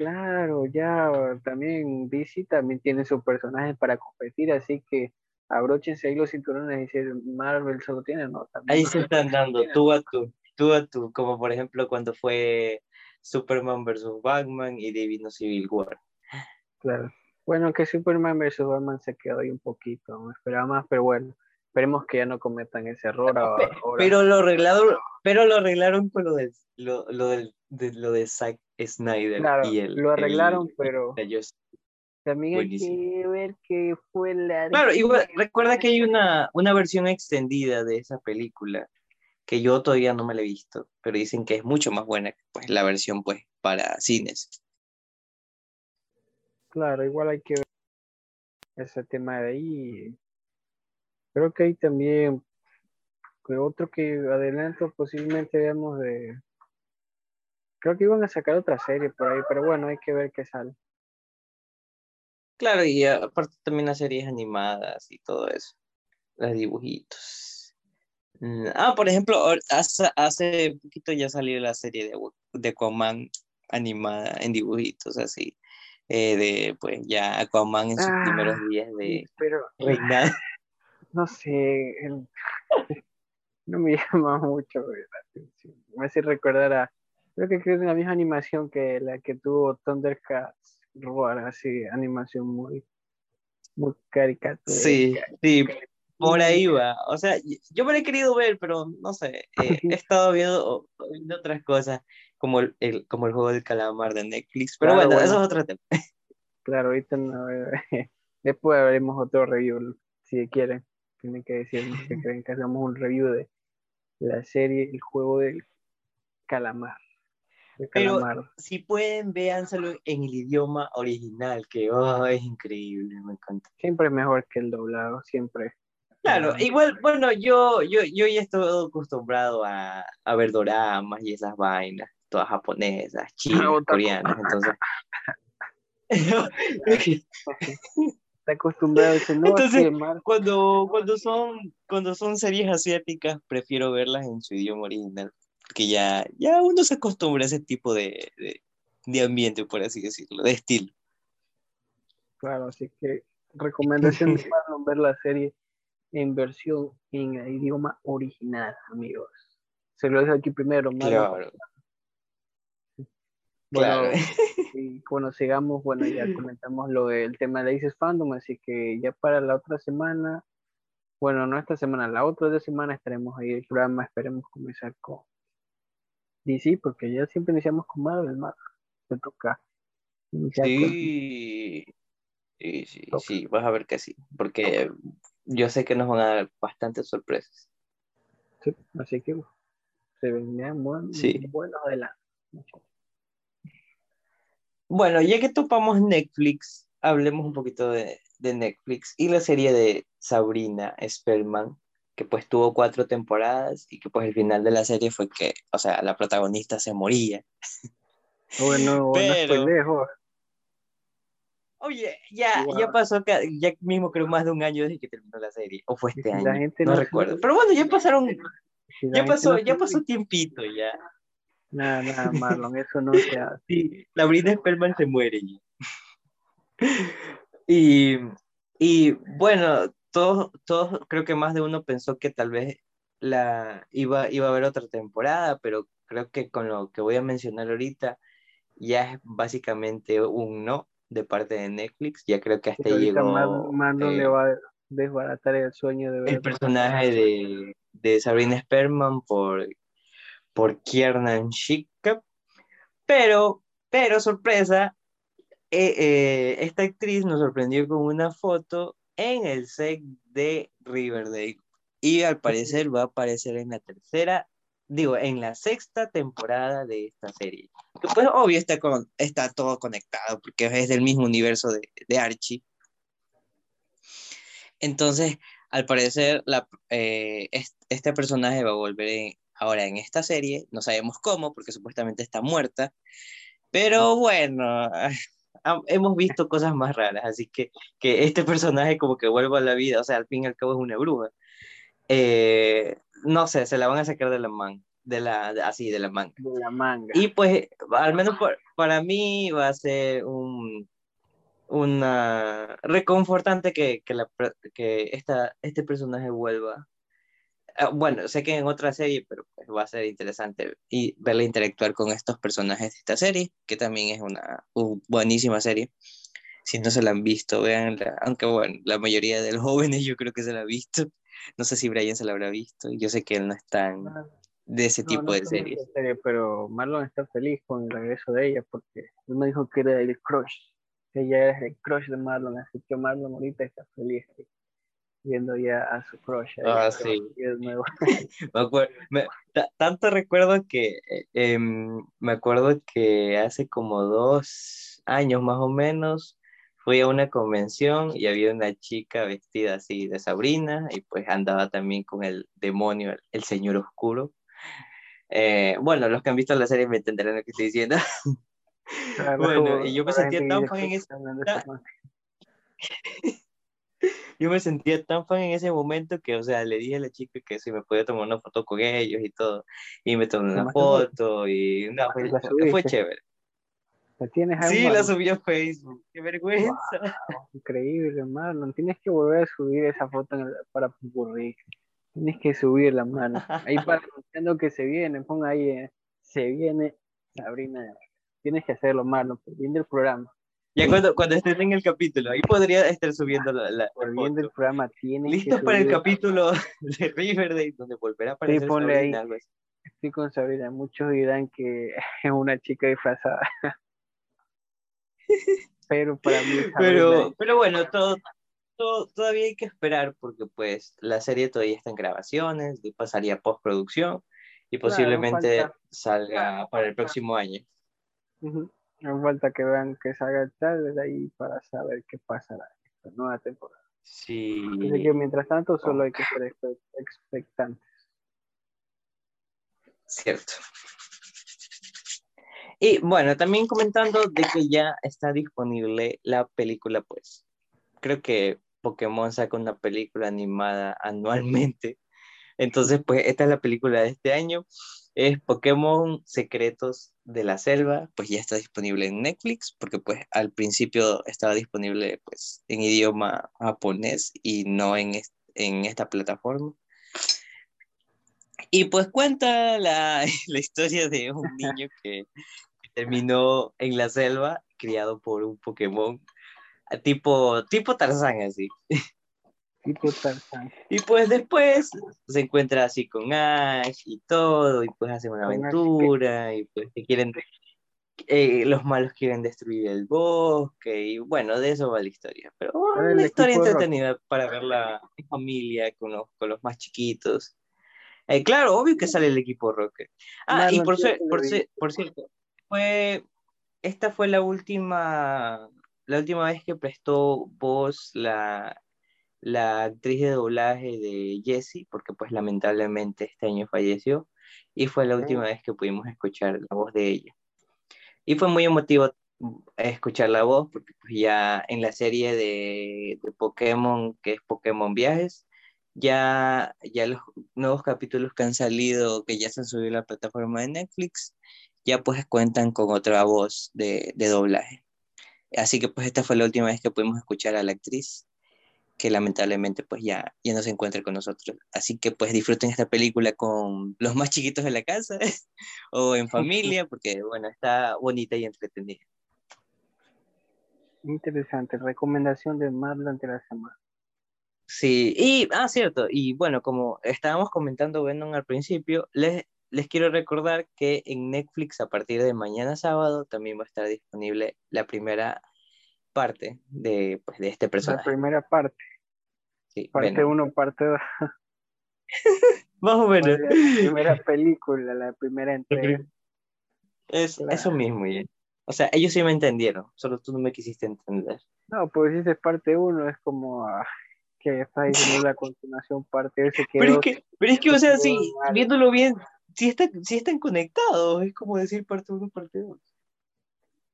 Speaker 2: Claro, ya también DC también tiene sus personajes para competir, así que abróchense ahí los cinturones y si Marvel solo tiene, no, también.
Speaker 1: Ahí se están dando tú a tú, tú a tú, como por ejemplo cuando fue Superman versus Batman y Divino Civil War.
Speaker 2: Claro. Bueno, que Superman vs. Batman se quedó ahí un poquito, no esperaba más, pero bueno, esperemos que ya no cometan ese error ahora.
Speaker 1: Pero lo arreglaron, pero lo arreglaron con lo de lo, lo del de, lo de Zack Snyder
Speaker 2: Claro,
Speaker 1: y el
Speaker 2: lo arreglaron,
Speaker 1: el-
Speaker 2: pero
Speaker 1: el
Speaker 2: también hay que ver que fue la...
Speaker 1: Claro, igual recuerda que hay una, una versión extendida de esa película que yo todavía no me la he visto, pero dicen que es mucho más buena que pues, la versión pues para cines.
Speaker 2: Claro, igual hay que ver ese tema de ahí. Creo que hay también que otro que adelanto posiblemente veamos de... Creo que iban a sacar otra serie por ahí, pero bueno, hay que ver qué sale.
Speaker 1: Claro, y aparte también las series animadas y todo eso, los dibujitos. Mm, Ah, por ejemplo, hace, hace poquito ya salió la serie de, de Aquaman animada en dibujitos, así, eh, de pues ya Aquaman en sus
Speaker 2: Ah,
Speaker 1: primeros días de
Speaker 2: Pero
Speaker 1: reinado.
Speaker 2: no sé, el- no me llama mucho la atención. Me hace recordar a, creo que creo que es la misma animación que la que tuvo Thundercats Roar, así, animación muy, muy caricatura.
Speaker 1: Sí, sí, por ahí va. O sea, yo me lo he querido ver, pero no sé, eh, he estado viendo, viendo, otras cosas, como el, como el juego del calamar de Netflix. Pero bueno, eso es otro tema.
Speaker 2: Claro, ahorita no. Después haremos otro review, si quieren. Tienen que decir que creen que hagamos un review de la serie El juego del calamar.
Speaker 1: Pero si pueden, véanselo en el idioma original, que oh, es increíble, me encanta.
Speaker 2: Siempre mejor que el doblado, siempre.
Speaker 1: Claro, igual, bueno, yo, yo, yo ya estoy acostumbrado a, a ver doramas y esas vainas, todas japonesas, chinas, coreanas, entonces...
Speaker 2: Está acostumbrado a ese no
Speaker 1: Entonces, cuando, cuando, son, cuando son series asiáticas, prefiero verlas en su idioma original que ya, ya uno se acostumbra a ese tipo de, de, ambiente, por así decirlo, de estilo.
Speaker 2: Claro, así que recomendación de ver la serie en versión en el idioma original, amigos. Se lo dejo aquí primero,
Speaker 1: Claro.
Speaker 2: Bueno, y cuando sigamos, bueno, ya comentamos lo del tema de Aces Fandom, así que ya para la otra semana, bueno, no esta semana, la otra de semana estaremos ahí el programa, esperemos comenzar con sí, porque ya siempre iniciamos con Marvel, Marvel. Te toca
Speaker 1: sí. Sí, sí, sí, vas a ver que sí, porque yo sé que nos van a dar bastantes sorpresas.
Speaker 2: Sí, así que se venían buen, sí. buenos adelante.
Speaker 1: Bueno, ya que topamos Netflix, hablemos un poquito de, de Netflix y la serie de Sabrina Spellman, que pues tuvo cuatro temporadas y que pues el final de la serie fue que, o sea, la protagonista se moría.
Speaker 2: Bueno, Pero... lejos.
Speaker 1: Oye, ya, ya pasó, ya mismo creo más de un año desde que terminó la serie, o fue este año, no, recuerdo. Pero bueno, ya pasaron, ya pasó, ya pasó tiempito ya.
Speaker 2: Nada, nada, Marlon, eso no se hace.
Speaker 1: Sí, la Brina Spellman se muere ya. Y, y bueno, todos, todos, creo que más de uno pensó que tal vez la iba, iba a haber otra temporada, pero creo que con lo que voy a mencionar ahorita ya es básicamente un no de parte de Netflix. Ya creo que hasta llegó.
Speaker 2: Más, no le eh, va a desbaratar el sueño de ver.
Speaker 1: El personaje de, de Sabrina Sperman por, por Kiernan Shika. Pero, pero sorpresa, eh, eh, esta actriz nos sorprendió con una foto en el set de Riverdale. Y al parecer va a aparecer en la tercera, digo, en la sexta temporada de esta serie. Que pues obvio está, con, está todo conectado porque es del mismo universo de, de Archie. Entonces, al parecer, la, eh, este personaje va a volver ahora en esta serie. No sabemos cómo, porque supuestamente está muerta. Pero bueno, hemos visto cosas más raras, así que que este personaje como que vuelva a la vida, o sea, al fin y al cabo es una bruja. Eh, no sé, se la van a sacar de la manga, de la, así, de la manga.
Speaker 2: De la manga.
Speaker 1: Y pues, al menos para mí va a ser un, una reconfortante que, que, la, que esta, este personaje vuelva Ah, bueno, sé que en otra serie, pero pues va a ser interesante y verla interactuar con estos personajes de esta serie, que también es una buenísima serie. Si no se la han visto, veanla. Aunque bueno, la mayoría de los jóvenes yo creo que se la ha visto. No sé si Brian se la habrá visto. Yo sé que él no es tan de ese tipo de series.
Speaker 2: Serie, pero Marlon está feliz con el regreso de ella porque él me dijo que era el crush. Que ella es el crush de Marlon, así que Marlon ahorita está feliz viendo ya a su crush.
Speaker 1: Ah, sí. me tanto recuerdo que eh, em, me acuerdo que hace como dos años más o menos fui a una convención y había una chica vestida así de Sabrina y pues andaba también con el demonio, el, señor oscuro. Eh, bueno, los que han visto la serie me entenderán lo que estoy diciendo. bueno, y yo me sentía tan fan en esa yo me sentía tan fan en ese momento que, o sea, le dije a la chica que si me podía tomar una foto con ellos y todo. Y me tomé una foto y no, fue, chévere.
Speaker 2: ¿La tienes
Speaker 1: sí, la subí a Facebook. Qué vergüenza.
Speaker 2: increíble, hermano. Tienes que volver a subir esa foto para Pupurri. Tienes que subirla, mano. Ahí para que se viene, ponga ahí, eh, se viene Sabrina. Tienes que hacerlo, mano, viendo el programa.
Speaker 1: Ya cuando, cuando estén en el capítulo, ahí podría estar subiendo la, la,
Speaker 2: Volviendo el programa, tienen
Speaker 1: ¿Listos para el capítulo de Riverdale, donde volverá a aparecer
Speaker 2: Sí, ponle
Speaker 1: Sabrina,
Speaker 2: ahí.
Speaker 1: algo así?
Speaker 2: Estoy con Sabrina. Muchos dirán que es una chica disfrazada. Pero para mí Sabrina
Speaker 1: Pero, pero bueno, todo, todo, todavía hay que esperar porque pues la serie todavía está en grabaciones, pasaría postproducción y
Speaker 2: Claro,
Speaker 1: posiblemente
Speaker 2: falta.
Speaker 1: salga para el próximo año.
Speaker 2: Ujú. No falta que vean que salga el trailer ahí para saber qué pasará en esta nueva temporada.
Speaker 1: Sí,
Speaker 2: Así que mientras tanto solo hay que ser expe- expectantes.
Speaker 1: cierto. Y bueno, también comentando de que ya está disponible la película, pues creo que Pokémon saca una película animada anualmente. Entonces, pues esta es la película de este año. Es Pokémon Secretos de la Selva, pues ya está disponible en Netflix, porque pues al principio estaba disponible pues en idioma japonés y no en, es- en esta plataforma. Y pues cuenta la, la historia de un niño que terminó en la selva, criado por un Pokémon, tipo, tipo Tarzán así. Y pues después se encuentra así con Ash y todo, y pues hacen una aventura, y pues que quieren, eh, los malos quieren destruir el bosque, y bueno, de eso va la historia. Pero bueno, una historia entretenida para verla en familia, con los, con los más chiquitos. Eh, claro, obvio que sale el equipo Rocket. Ah, y por,
Speaker 2: ¿qué
Speaker 1: suer-
Speaker 2: te
Speaker 1: por,
Speaker 2: lo
Speaker 1: cier- por cierto, fue, esta fue la última, la última vez que prestó voz la, la actriz de doblaje de Jessie, porque pues lamentablemente este año falleció, y fue la última vez que pudimos escuchar la voz de ella. Y fue muy emotivo mm, escuchar la voz, porque pues ya en la serie de, de Pokémon, que es Pokémon Viajes, ya, ya los nuevos capítulos que han salido, que ya se han subido a la plataforma de Netflix, ya pues cuentan con otra voz de, de doblaje. Así que pues esta fue la última vez que pudimos escuchar a la actriz que lamentablemente pues ya, ya no se encuentra con nosotros. Así que pues disfruten esta película con los más chiquitos de la casa o en familia, porque bueno, está bonita y entretenida.
Speaker 2: Interesante. Recomendación de Marlon de la semana.
Speaker 1: Sí, y, ah, cierto, y bueno, como estábamos comentando Venom al principio, les, les quiero recordar que en Netflix a partir de mañana sábado también va a estar disponible la primera parte de, pues, de este
Speaker 2: La
Speaker 1: personaje.
Speaker 2: primera parte.
Speaker 1: Sí,
Speaker 2: Parte
Speaker 1: Venom.
Speaker 2: 1, parte 2.
Speaker 1: Más o menos.
Speaker 2: La primera película, la primera entrega.
Speaker 1: Es,
Speaker 2: Claro.
Speaker 1: Eso mismo, ya. O sea, ellos sí me entendieron, solo tú no me quisiste entender.
Speaker 2: No, pues dices parte 1 es como ah, que está diciendo la continuación parte 2 se
Speaker 1: Pero es que, pero es que o sea, sí,
Speaker 2: mal.
Speaker 1: viéndolo bien, sí, está, sí están conectados, es como decir parte 1, parte 2.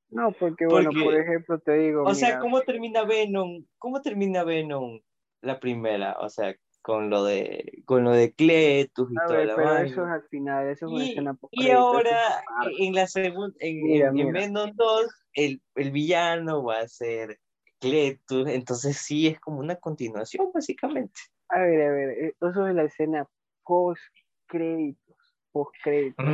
Speaker 2: No, porque bueno, por ejemplo te digo,
Speaker 1: O sea, ¿cómo termina Venom? ¿Cómo termina Venom la primera? O sea, con lo de, con lo de Cletus y
Speaker 2: a
Speaker 1: toda
Speaker 2: ver,
Speaker 1: la
Speaker 2: pero
Speaker 1: vaina.
Speaker 2: eso es al final, eso es una
Speaker 1: Y,
Speaker 2: escena
Speaker 1: y ahora,
Speaker 2: parte.
Speaker 1: en la segunda, en,
Speaker 2: Mira,
Speaker 1: en- en
Speaker 2: mira.
Speaker 1: Venom 2, el, el villano va a ser Cletus, entonces sí es como una continuación, básicamente.
Speaker 2: A ver, a ver, eh, eso es la escena post créditos, post créditos.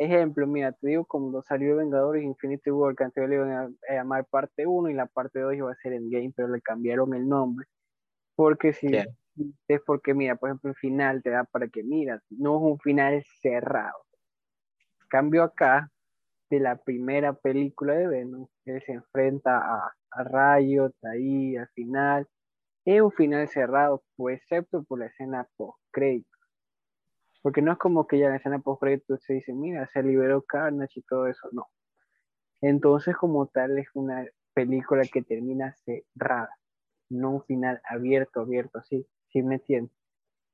Speaker 2: Ejemplo, mira, te digo cuando salió Vengadores Infinity War, que antes le iban a, llamar parte 1 y la parte 2 iba a ser Endgame, pero le cambiaron el nombre. Porque si es porque, mira, por ejemplo, el final te da para que, mira, no es un final cerrado. Cambio acá de la primera película de Venom, él se enfrenta a, a Riot ahí al final. Es un final cerrado, pues, excepto por la escena post crédito. Porque no es como que ya en la escena post se dice, mira, se liberó Carnage y todo eso, no. Entonces, como tal, es una película que termina cerrada, no un final abierto, abierto, así, ¿sí me entiendes?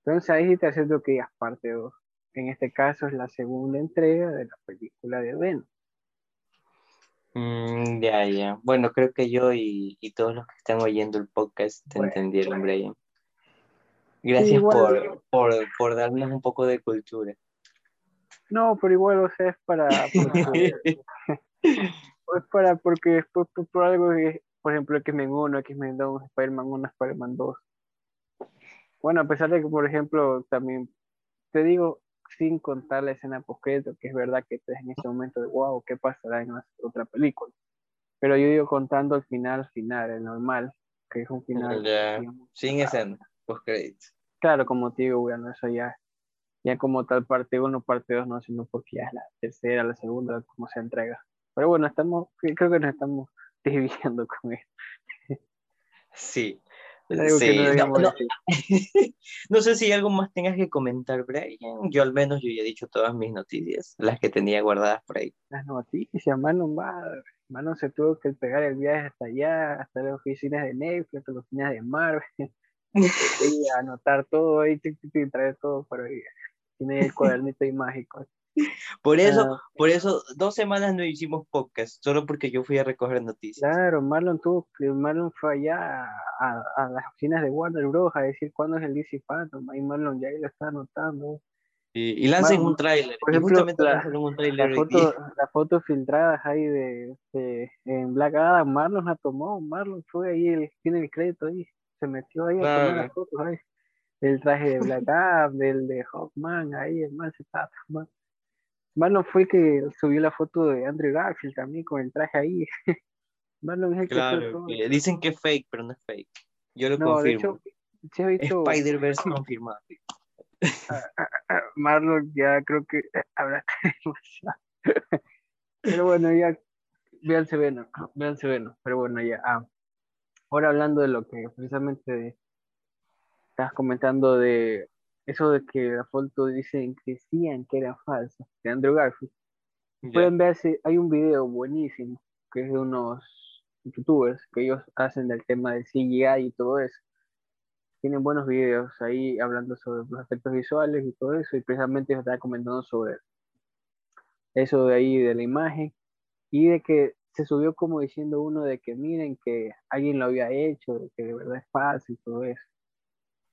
Speaker 2: Entonces ahí sí te haces lo que digas parte 2. En este caso es la segunda entrega de la película de Venom.
Speaker 1: Mm, ya, ya. Bueno, creo que yo y, y todos los que están oyendo el podcast te
Speaker 2: Bueno.
Speaker 1: entendieron, Brian. Gracias
Speaker 2: igual-
Speaker 1: por, por, por darnos un poco de cultura.
Speaker 2: No, pero igual, o sea, es para, porque, es para, porque después por, por algo, que, por ejemplo, X-Men 1, X-Men 2, Spider-Man 1, Spider-Man 2. Bueno, a pesar de que, por ejemplo, también, te digo, sin contar la escena post que es verdad que estás en ese momento de, wow, ¿qué pasará en la otra película? Pero yo digo contando el final, final, el normal, que es un final.
Speaker 1: Sin escena, post créditos.
Speaker 2: Claro, como te digo, bueno, eso ya, ya como tal parte 1, parte 2, no, sino porque ya es la tercera, la segunda, como se entrega. Pero bueno, estamos, creo que nos estamos desviando con esto.
Speaker 1: Sí. sí. No, no, no, sé si algo más tengas que comentar, Brian. Yo al menos yo ya he dicho todas mis noticias, las que tenía guardadas por ahí.
Speaker 2: Las noticias, mano, mano, se tuvo que pegar el viaje hasta allá, hasta las oficinas de Netflix, hasta las oficinas de Marvel. Y anotar todo ahí, y traer todo por ahí. Tiene el cuadernito y mágico.
Speaker 1: Por eso, ah, por eso, dos semanas no hicimos podcast, solo porque yo fui a recoger noticias.
Speaker 2: Claro, Marlon tuvo Marlon fue allá a, a, las oficinas de Warner Bros. a decir cuándo es el DC Phantom, ahí Marlon ya lo está anotando.
Speaker 1: Y, y lancen un tráiler.
Speaker 2: Por ejemplo, la, foto, las fotos filtradas ahí de, de, en Black Adam, Marlon la tomó, Marlon fue ahí, el, tiene el crédito ahí, se metió ahí a tomar las fotos ahí. El traje de Black Adam, del de Hawkman, ahí el man se está tomando. Marlon fue el que subió la foto de Andrew Garfield también con el traje ahí.
Speaker 1: Marlon es el claro, que dicen que es fake, pero no es fake. Yo lo confirmo. Spider-Verse confirmado.
Speaker 2: Ah, ah, ah, Marlon ya creo que habrá Pero bueno, ya véanse Venom, véanse Venom. Pero bueno, ya. Ahora hablando de lo que precisamente estás comentando de eso de que la foto dicen que decían que era falsa, de Andrew Garfield. Pueden ver, hay un video buenísimo, que es de unos youtubers, que ellos hacen del tema del CGI y todo eso. Tienen buenos videos ahí hablando sobre los efectos visuales y todo eso, y precisamente está comentando sobre eso de ahí, de la imagen, y de que se subió como diciendo uno de que miren que alguien lo había hecho, de que de verdad es y todo eso.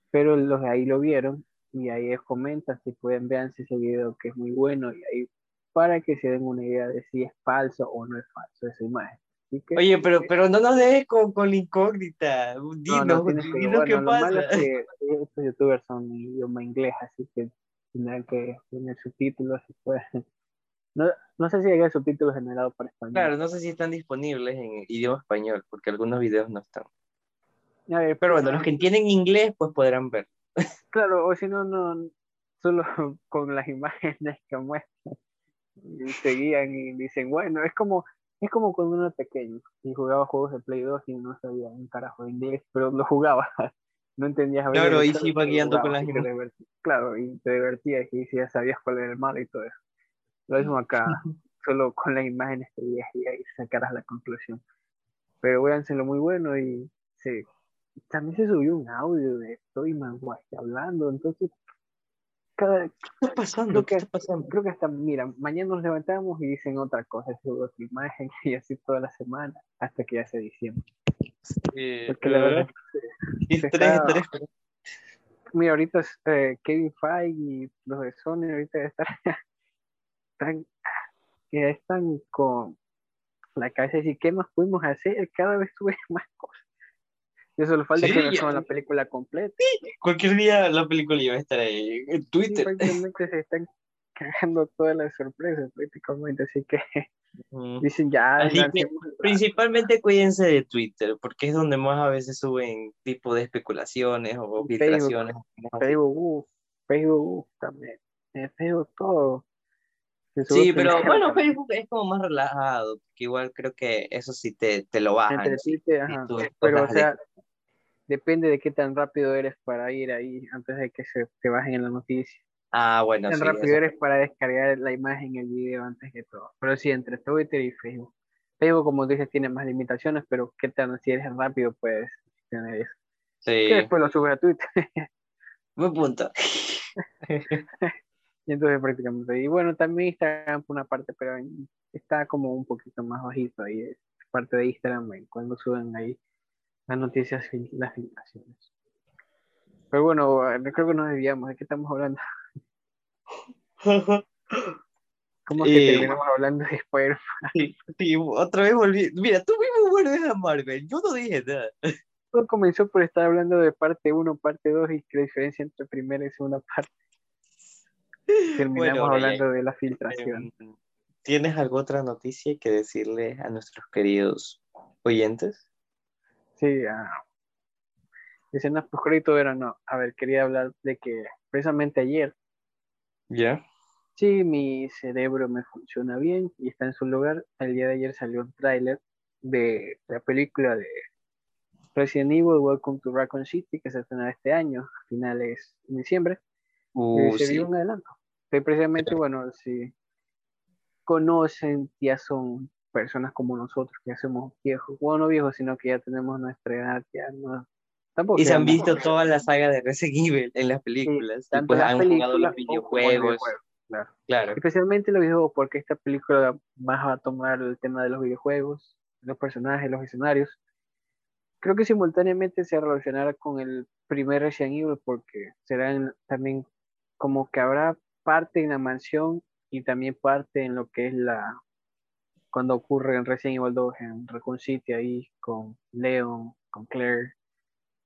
Speaker 2: Pero los de ahí lo vieron y ahí les comenta si pueden ver ese video que es muy bueno y ahí para que se den una idea de si es falso o no es falso esa imagen.
Speaker 1: Oye, pero, pero no nos dejes con, con la incógnita. Dinos, no, no, qué pasa. Lo es
Speaker 2: que estos youtubers son idioma inglés, así que tendrán que tener subtítulos. Pues. No, no sé si hay subtítulos generados para español.
Speaker 1: Claro, no sé si están disponibles en idioma español, porque algunos videos no están. pero bueno, los que entienden inglés, pues podrán ver.
Speaker 2: Claro, o si no, no, solo con las imágenes que muestran y seguían y dicen, bueno, es como, es como cuando uno era pequeño y jugaba juegos de Play 2 y no sabía un carajo de inglés, pero lo jugaba, no entendías.
Speaker 1: Claro, y sí iba guiando con las.
Speaker 2: Claro, y te divertías y ya sabías cuál era el mal y todo eso. Lo mismo acá, solo con las imágenes te y ahí sacarás la conclusión. Pero véanselo muy bueno y sí, también se subió un audio de Toy Maguire hablando, entonces
Speaker 1: cada, ¿Qué está pasando?
Speaker 2: ¿Qué
Speaker 1: está pasando?
Speaker 2: Creo que hasta, mira, mañana nos levantamos y dicen otra cosa, subo otra imagen y así toda la semana, hasta que ya se diciembre.
Speaker 1: Sí, Porque la verdad
Speaker 2: Mira, ahorita es, eh, Kevin Feige y los de Sony ahorita están, están, ya están con la cabeza decir, ¿qué más pudimos hacer? Cada vez sube más cosas. Y solo falta que nos la película completa.
Speaker 1: Cualquier día la película iba a estar ahí en Twitter.
Speaker 2: prácticamente se están cagando todas las sorpresas prácticamente, así que dicen ya.
Speaker 1: principalmente cuídense de Twitter, porque es donde más a veces suben tipo de especulaciones o filtraciones.
Speaker 2: Facebook, Facebook, también. En Facebook todo.
Speaker 1: Sí, pero bueno, Facebook es como más relajado, que igual creo que eso sí te, te lo bajan.
Speaker 2: pero o sea, depende de qué tan rápido eres para ir ahí antes de que se te bajen en la noticia.
Speaker 1: Ah, bueno,
Speaker 2: tan rápido eres para descargar la imagen, el video antes que todo. Pero sí, entre Twitter y Facebook. Facebook, como dices, tiene más limitaciones, pero qué tan si eres rápido puedes tener eso. Sí. Que después lo subes a Twitter.
Speaker 1: Buen punto.
Speaker 2: y entonces prácticamente. Y bueno, también Instagram por una parte, pero está como un poquito más bajito ahí. Es parte de Instagram cuando suben ahí las noticias y las filtraciones. Pero bueno, creo que nos desviamos. ¿De qué estamos hablando? ¿Cómo que eh, terminamos hablando de Spider-Man?
Speaker 1: Sí, otra vez volví. Mira, tú mismo vuelves a Marvel. Yo no dije nada.
Speaker 2: Todo comenzó por estar hablando de parte 1, parte 2 y qué diferencia entre primera y segunda parte. Terminamos hablando de la filtración.
Speaker 1: Em, ¿tienes alguna otra noticia que decirle a nuestros queridos oyentes?
Speaker 2: Sí, uh, escenas post era no. A ver, quería hablar de que precisamente ayer.
Speaker 1: ¿Ya?
Speaker 2: Sí, mi cerebro me funciona bien y está en su lugar. El día de ayer salió un tráiler de la película de Resident Evil Welcome to Raccoon City que se estrenará este año, a finales de diciembre.
Speaker 1: Uh,
Speaker 2: se
Speaker 1: sí.
Speaker 2: vio un adelanto. Precisamente, bueno, si conocen, ya son personas como nosotros que hacemos viejos, bueno, no viejos, sino que ya tenemos nuestra edad, ya no. Tampoco
Speaker 1: Y se han visto toda la saga de Resident Evil en las películas. y
Speaker 2: tanto
Speaker 1: pues han jugado los videojuegos.
Speaker 2: claro.
Speaker 1: Claro.
Speaker 2: Especialmente los videojuegos, porque esta película va a tomar el tema de los videojuegos, los personajes, los escenarios. Creo que simultáneamente se relacionará con el primer Resident Evil, porque serán también como que habrá parte en la mansión y también parte en lo que es la. cuando ocurre en Resident Evil 2 en Raccoon City, ahí con Leon, con Claire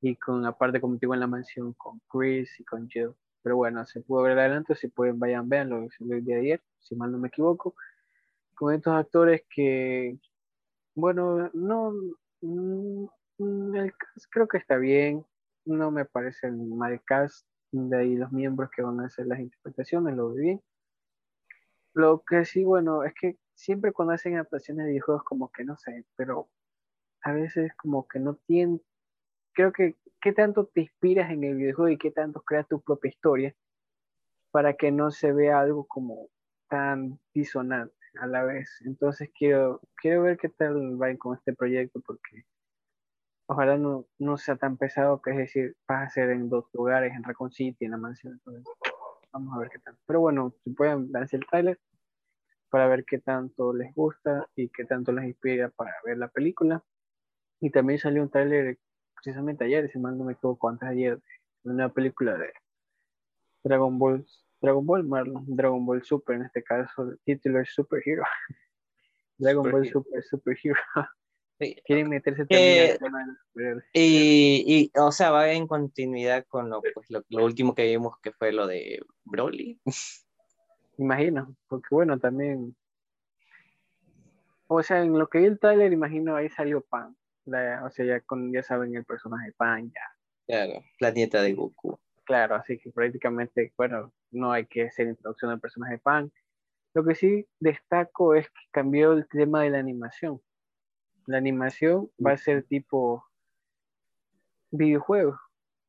Speaker 2: y con aparte como te digo en la mansión con Chris y con Jill. Pero bueno, se pudo ver adelante, si pueden vayan, veanlo, el día de ayer, si mal no me equivoco, con estos actores que, bueno, no, mm, mm, el cast creo que está bien, no me parece el mal cast, de ahí los miembros que van a hacer las interpretaciones, lo veo bien. Lo que sí, bueno, es que siempre cuando hacen adaptaciones de videojuegos como que no sé, pero a veces como que no tienen, creo que qué tanto te inspiras en el videojuego y qué tanto creas tu propia historia para que no se vea algo como tan disonante a la vez. Entonces quiero, quiero ver qué tal va con este proyecto porque ojalá no, no sea tan pesado que es decir, vas a ser en dos lugares, en Raccoon City, en la mansión. Entonces, vamos a ver qué tal. Pero bueno, si pueden darse el trailer para ver qué tanto les gusta y qué tanto les inspira para ver la película. Y también salió un tráiler precisamente ayer, si mal no me equivoco, antes de ayer, de una película de Dragon Ball, Dragon Ball, Marlon, Dragon Ball Super, en este caso, el título es Super Hero. Dragon Ball
Speaker 1: Super
Speaker 2: Super, Super Hero.
Speaker 1: Sí.
Speaker 2: Quieren meterse también
Speaker 1: Eh,
Speaker 2: al tema de los superhéroes.
Speaker 1: Y, y, o sea, va en continuidad con lo, pues, lo, lo último que vimos que fue lo de Broly.
Speaker 2: Imagino, porque bueno, también. O sea, en lo que vi el trailer, imagino ahí salió Pan. La- o sea, ya, con, ya saben el personaje Pan, ya.
Speaker 1: Claro, la nieta de Goku.
Speaker 2: Claro, así que prácticamente, bueno, no hay que hacer introducción al personaje Pan. Lo que sí destaco es que cambió el tema de la animación. La animación va a ser tipo videojuego.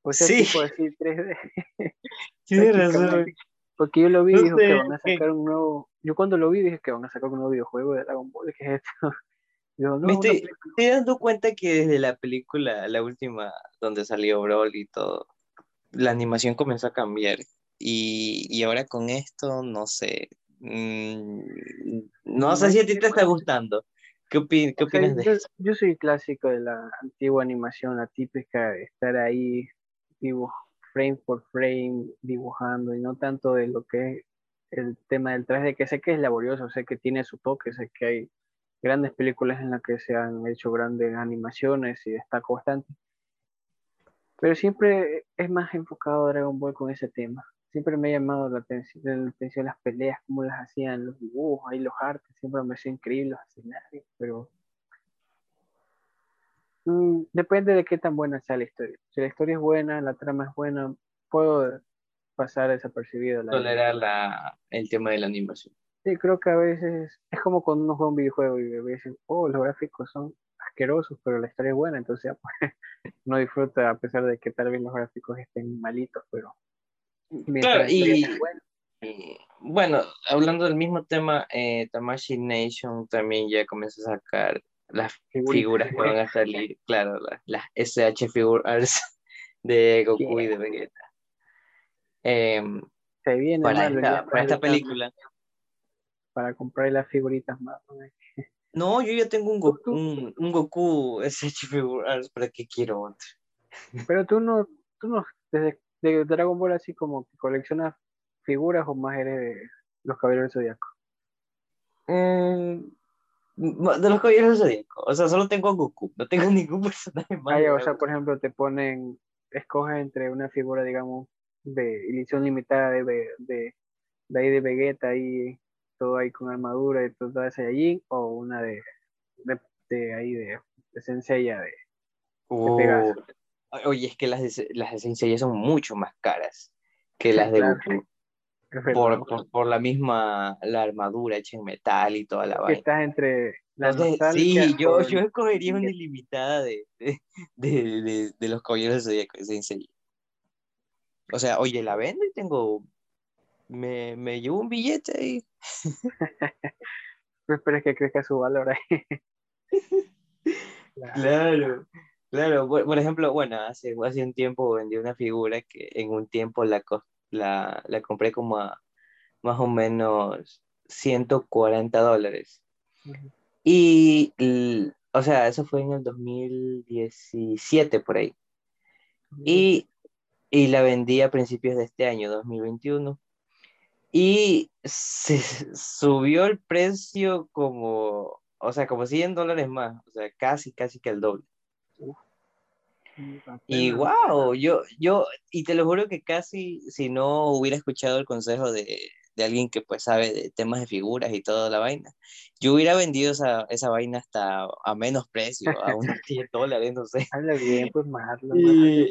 Speaker 2: O sea,
Speaker 1: Sí.
Speaker 2: tipo así 3D.
Speaker 1: Tienes
Speaker 2: prácticamente. Porque yo lo vi y
Speaker 1: No
Speaker 2: dije que van a sacar un nuevo. Yo cuando lo vi dije que van a sacar un nuevo videojuego de Dragon Ball. ¿Qué es esto? Digo, no,
Speaker 1: Me estoy dando cuenta que desde la película, la última, donde salió Broly y todo, la animación comenzó a cambiar. Y, y ahora con esto, no sé. mm, no sé si a ti te está gustando. ¿Qué, opi- opinas de
Speaker 2: yo,
Speaker 1: eso?
Speaker 2: yo soy clásico de la antigua animación, la típica de estar ahí dibuj- frame por frame dibujando y no tanto de lo que es el tema del 3D, que sé que es laborioso, sé que tiene su toque, sé que hay grandes películas en las que se han hecho grandes animaciones y destaco bastante. Pero siempre es más enfocado Dragon Ball con ese tema. Siempre me ha llamado la atención, la atención las peleas, cómo las hacían, los dibujos, ahí los artes, siempre me pareció increíble los escenarios, pero Mm, depende de qué tan buena sea la historia. Si la historia es buena, la trama es buena, puedo pasar desapercibido. La
Speaker 1: Tolerar la, el tema de la animación.
Speaker 2: Sí, creo que a veces es como cuando uno juega un videojuego y a veces, oh, los gráficos son asquerosos, pero la historia es buena, entonces pues, no disfruta a pesar de que tal vez los gráficos estén malitos, pero
Speaker 1: Claro, y- Bueno, hablando del mismo tema, eh, Tamashii Nation también ya comenzó a sacar las figuras que van a salir, claro, las, las SH Figures de Goku y de Vegeta. Em,
Speaker 2: se viene
Speaker 1: para esta, para película.
Speaker 2: para comprar las figuritas más. ¿no?
Speaker 1: Yo ya tengo un Goku, un, un Goku SH Figures, ¿para qué quiero otro?
Speaker 2: Pero tú no, tú no, desde de Dragon Ball así como que coleccionas figuras o más eres de los caballeros del zodiaco.
Speaker 1: Mm, de los caballeros del Zodíaco, o sea, solo tengo a Goku, no tengo ningún personaje más.
Speaker 2: Ah, ya, o
Speaker 1: de
Speaker 2: sea, por ejemplo, te ponen, escoges entre una figura, digamos, de edición limitada de, de, de, de ahí de Vegeta y todo ahí con armadura y todo ese allí, o una de, de, ahí de, de sencilla de,
Speaker 1: uh, Oye, es que las de, las de sencilla son mucho más caras que las de Goku. Por, por, la misma, la armadura hecha en metal y toda la vaina.
Speaker 2: Estás entre
Speaker 1: sí, yo, yo escogería una ilimitada de, de, de, de los caballeros de Sensei. O sea, oye, la vendo y tengo. Me, me llevo un billete ahí.
Speaker 2: no esperes que crezca su valor ahí.
Speaker 1: claro. Claro, por, ejemplo, bueno, hace, hace un tiempo vendí una figura que en un tiempo la, la, la compré como a más o menos 140 dólares. Y, o sea, eso fue en el 2017 por ahí. Y, y la vendí a principios de este año, 2021. Y se subió el precio como, o sea, como 100 dólares más, o sea, casi, casi que el doble. Y wow, yo, yo, y te lo juro que casi si no hubiera escuchado el consejo de, de alguien que pues sabe de temas de figuras y toda la vaina. Yo hubiera vendido esa, esa vaina hasta a menos precio, a unos 10 dólares, no sé.
Speaker 2: Habla bien, pues Marlon.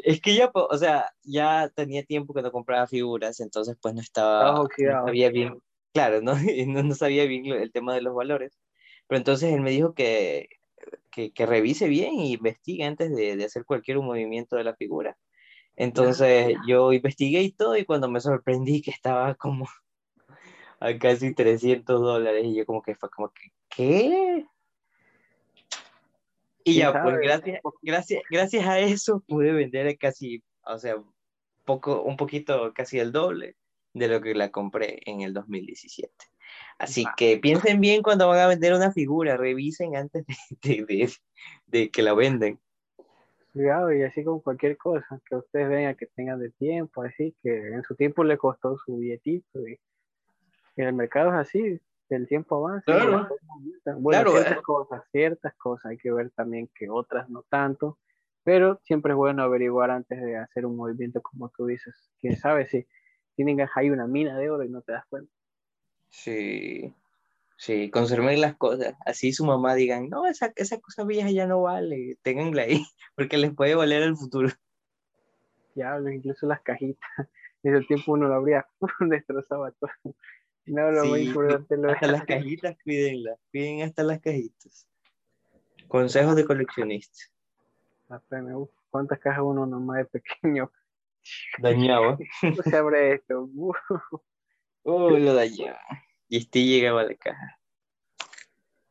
Speaker 1: es que ya, o sea, ya tenía tiempo que no compraba figuras, entonces pues no estaba, no sabía bien, claro, ¿no? no, no sabía bien el tema de los valores. Pero entonces él me dijo que, que, que revise bien y investigue antes de, de hacer cualquier movimiento de la figura. Entonces yo investigué y todo y cuando me sorprendí que estaba como a casi 300 dólares y yo como que fue como que, ¿qué? Y ya, pues gracias, gracias, gracias a eso pude vender casi, o sea, poco, un poquito, casi el doble de lo que la compré en el 2017. Así que piensen bien cuando van a vender una figura, revisen antes de, de, de, que la venden.
Speaker 2: Cuidado, y así como cualquier cosa que ustedes vean que tengan de tiempo, así que en su tiempo le costó su billetito y el mercado es así, el tiempo avanza.
Speaker 1: Claro.
Speaker 2: Bueno, ciertas cosas, ciertas cosas, hay que ver también que otras no tanto, pero siempre es bueno averiguar antes de hacer un movimiento como tú dices. Quién sabe si tienen ahí una mina de oro y no te das cuenta.
Speaker 1: Sí, sí, conserven las cosas. Así su mamá digan, no, esa, esa cosa vieja ya no vale, ténganla ahí, porque les puede valer el futuro.
Speaker 2: Ya, incluso las cajitas. En ese tiempo uno lo habría destrozado todo. No, lo muy importante lo
Speaker 1: Hasta las cajitas, cuídenlas. Cuiden hasta las cajitas. Consejos de coleccionistas.
Speaker 2: ¿Cuántas cajas uno nomás de pequeño?
Speaker 1: Dañado.
Speaker 2: ¿Cómo se abre esto?
Speaker 1: Oh, lo dañaba. Y este llegaba a la caja.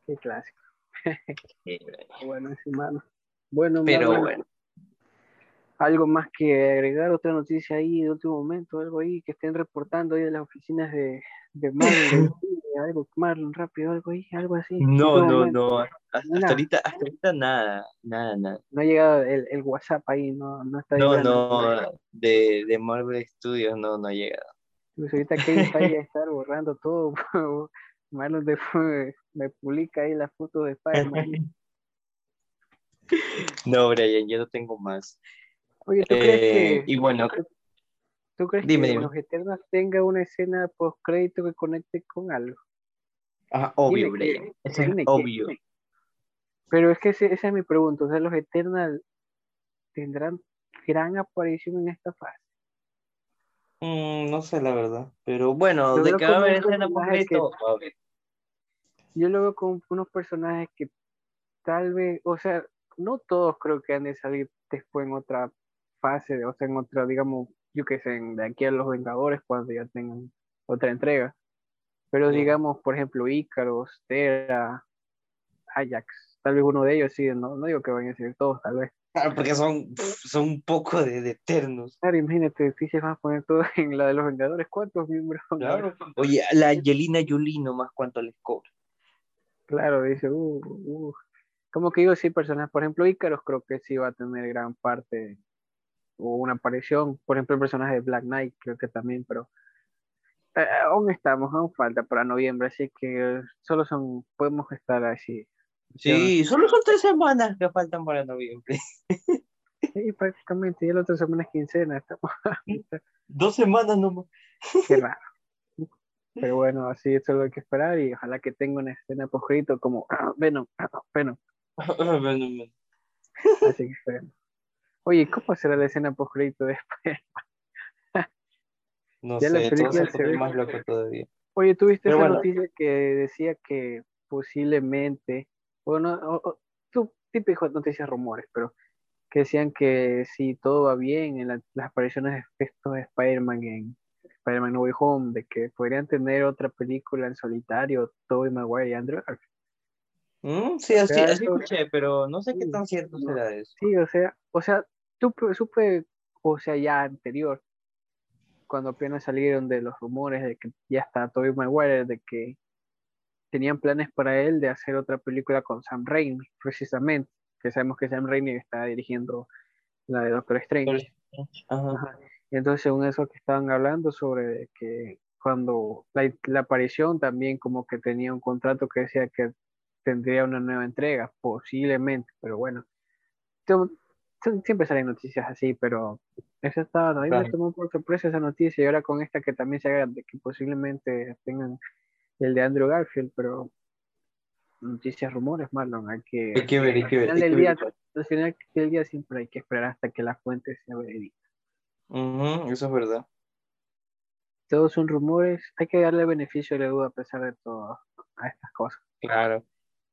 Speaker 2: Qué clásico. bueno, mano. Bueno,
Speaker 1: pero bueno
Speaker 2: algo más que agregar, otra noticia ahí de último momento, algo ahí que estén reportando ahí de las oficinas de, de Marlon, algo, Marlon, rápido, algo ahí, algo así.
Speaker 1: No, no, no, hasta, ahorita, hasta ahorita nada, nada, nada.
Speaker 2: No ha llegado el, el WhatsApp ahí, no, no está
Speaker 1: No, no, de, de Marvel Studios no, no ha llegado.
Speaker 2: Pues ahorita que está ahí a estar borrando todo, Marlon de, me publica ahí las fotos de Spider-Man.
Speaker 1: No, Brian, yo no tengo más.
Speaker 2: Oye, ¿tú crees que...
Speaker 1: Eh, y bueno,
Speaker 2: ¿tú crees que los Eternos tenga una escena post crédito que conecte con algo?
Speaker 1: Ah, obvio, Brian. es obvio.
Speaker 2: Pero es que esa es mi pregunta. O sea, los Eternals tendrán gran aparición en esta fase.
Speaker 1: No sé la verdad, pero bueno, de que va a haber escena post crédito,
Speaker 2: yo lo veo con unos personajes que tal vez, o sea, no todos creo que han de salir después en otra fase, o sea, en otra, digamos, yo que sé, de aquí a los Vengadores cuando ya tengan otra entrega. Pero digamos, por ejemplo, Ícaros, Tera, Ajax, tal vez uno de ellos sí, no, no digo que vayan a ser todos, tal vez.
Speaker 1: Porque son, son un poco de, eternos.
Speaker 2: Claro, imagínate, si se van a poner todo en la de los Vengadores, ¿cuántos miembros?
Speaker 1: Claro. Oye, la Angelina Jolie nomás, ¿cuánto les cobra?
Speaker 2: Claro, dice, uh, uh. Como que digo, sí, personas, por ejemplo, Ícaros creo que sí va a tener gran parte o una aparición, por ejemplo, el personaje de Black Knight, creo que también, pero eh, aún estamos, aún falta para noviembre, así que solo son, podemos estar así.
Speaker 1: Sí, solo son tres semanas que faltan para noviembre.
Speaker 2: Sí, prácticamente, ya la otra semana es quincena, estamos.
Speaker 1: Dos semanas nomás.
Speaker 2: Qué raro. Pero bueno, así es lo que hay que esperar y ojalá que tenga una escena post como Venom, Venom.
Speaker 1: Venom.
Speaker 2: Así que esperemos. Oye, ¿cómo será la escena post después?
Speaker 1: No
Speaker 2: Ya
Speaker 1: sé,
Speaker 2: película
Speaker 1: se
Speaker 2: ve-
Speaker 1: más loco todavía.
Speaker 2: Oye, ¿tuviste esa
Speaker 1: bueno.
Speaker 2: noticia que decía que posiblemente, bueno, o- o- tú, típico noticias rumores, pero que decían que si todo va bien en la- las apariciones de estos de Spider-Man en Spider-Man No Way Home, de que podrían tener otra película en solitario, Tobey Maguire y Andrew Garfield.
Speaker 1: Mm, sí, así,
Speaker 2: sea,
Speaker 1: así
Speaker 2: eso-
Speaker 1: escuché, pero no sé qué tan cierto
Speaker 2: no.
Speaker 1: será eso.
Speaker 2: Sí, o sea, o sea, supe, supe, o sea, ya anterior, cuando apenas salieron de los rumores de que ya está Tobey Maguire, de que tenían planes para él de hacer otra película con Sam Raimi, precisamente, que sabemos que Sam Raimi está dirigiendo la de Doctor Strange.
Speaker 1: Ajá.
Speaker 2: Ajá. Y entonces, según eso que estaban hablando sobre que cuando la, la aparición también como que tenía un contrato que decía que tendría una nueva entrega, posiblemente, pero bueno. Siempre salen noticias así, pero eso estaba, a mí me
Speaker 1: Claro.
Speaker 2: tomó por sorpresa esa noticia y ahora con esta que también se haga de que posiblemente tengan el de Andrew Garfield, pero noticias, rumores, Marlon, hay que...
Speaker 1: Hay que ver, hay que ver.
Speaker 2: al final
Speaker 1: que
Speaker 2: día,
Speaker 1: ver.
Speaker 2: al final del día siempre hay que esperar hasta que la fuente sea verídica.
Speaker 1: Ujú, eso es verdad.
Speaker 2: todos son rumores, hay que darle beneficio de la duda a pesar de todo a estas cosas.
Speaker 1: Claro.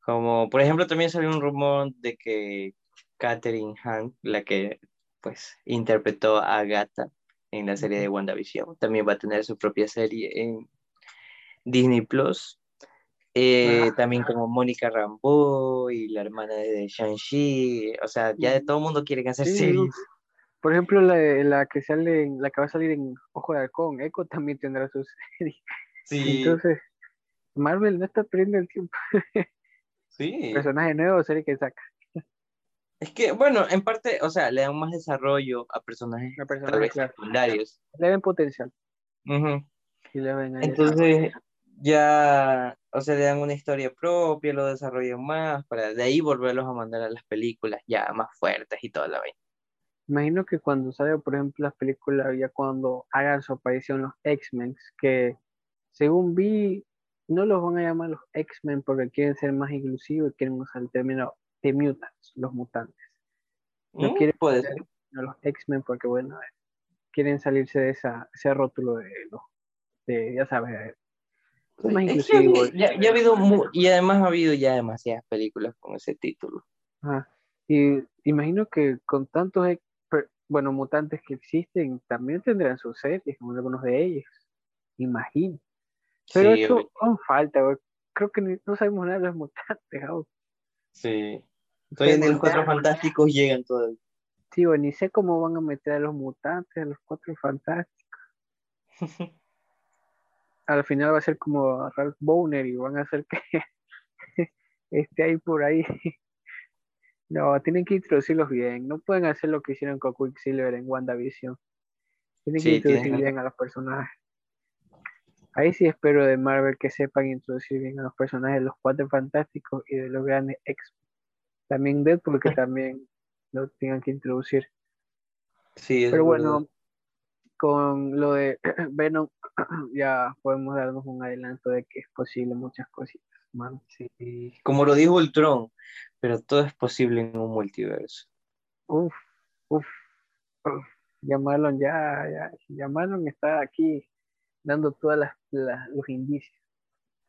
Speaker 1: Como, por ejemplo, también salió un rumor de que Catherine Hahn, la que pues interpretó a Agatha en la serie de WandaVision, también va a tener su propia serie en Disney Plus. Eh,
Speaker 2: Ah.
Speaker 1: También como Mónica Rambeau y la hermana de Shang-Chi. O sea, ya de todo el mundo quieren hacer
Speaker 2: Sí,
Speaker 1: series.
Speaker 2: Por ejemplo, la, la que sale, la que va a salir en Ojo de Halcón, Echo también tendrá su serie.
Speaker 1: Sí,
Speaker 2: Entonces, Marvel no está perdiendo el tiempo.
Speaker 1: sí.
Speaker 2: Personaje nuevo, serie que saca.
Speaker 1: Es que, bueno, en parte, o sea, le dan más desarrollo a personajes
Speaker 2: La
Speaker 1: tal
Speaker 2: personaje,
Speaker 1: vez
Speaker 2: claro.
Speaker 1: secundarios.
Speaker 2: Le ven potencial. Y le ven.
Speaker 1: Entonces, ya, o sea, le dan una historia propia, lo desarrollan más, para de ahí volverlos a mandar a las películas ya más fuertes y toda la vaina.
Speaker 2: Imagino que cuando salga, por ejemplo, las películas, ya cuando hagan su aparición los X-Men, que según vi, no los van a llamar los X-Men porque quieren ser más inclusivos y quieren usar el término de mutants, los mutantes. No
Speaker 1: Mm,
Speaker 2: quieren
Speaker 1: puede
Speaker 2: ser los X-Men porque, bueno, quieren salirse de esa, ese rótulo de los, de, ya sabes, ser más
Speaker 1: Es que
Speaker 2: inclusivo.
Speaker 1: ya, ya ha habido, y además ha habido ya demasiadas películas con ese título.
Speaker 2: Ajá. Y imagino que con tantos, bueno, mutantes que existen, también tendrán sus series, como algunos de ellos. Imagino. Pero
Speaker 1: Sí,
Speaker 2: eso aún falta. Creo que ni- no sabemos nada de los mutantes, aún.
Speaker 1: sí. Todavía ni los cuatro fantásticos llegan todavía.
Speaker 2: Sí, güey, ni sé cómo van a meter a los mutantes, a los cuatro fantásticos. Al final va a ser como Ralph Bowner y van a hacer que esté ahí por ahí. No, tienen que introducirlos bien. No pueden hacer lo que hicieron con Quicksilver en WandaVision. Tienen que introducir bien a los personajes. Ahí sí espero de Marvel que sepan introducir bien a los personajes de los cuatro fantásticos y de los grandes X. También Deadpool que también lo tengan que introducir.
Speaker 1: Sí, es
Speaker 2: Pero
Speaker 1: verdad.
Speaker 2: bueno, con lo de Venom ya podemos darnos un adelanto de que es posible muchas cositas, mano.
Speaker 1: Sí, como lo dijo Ultron, pero todo es posible en un multiverso.
Speaker 2: Uf, uf, uf. Ya Marlon ya, ya, Marlon está aquí dando todas las, las- los indicios,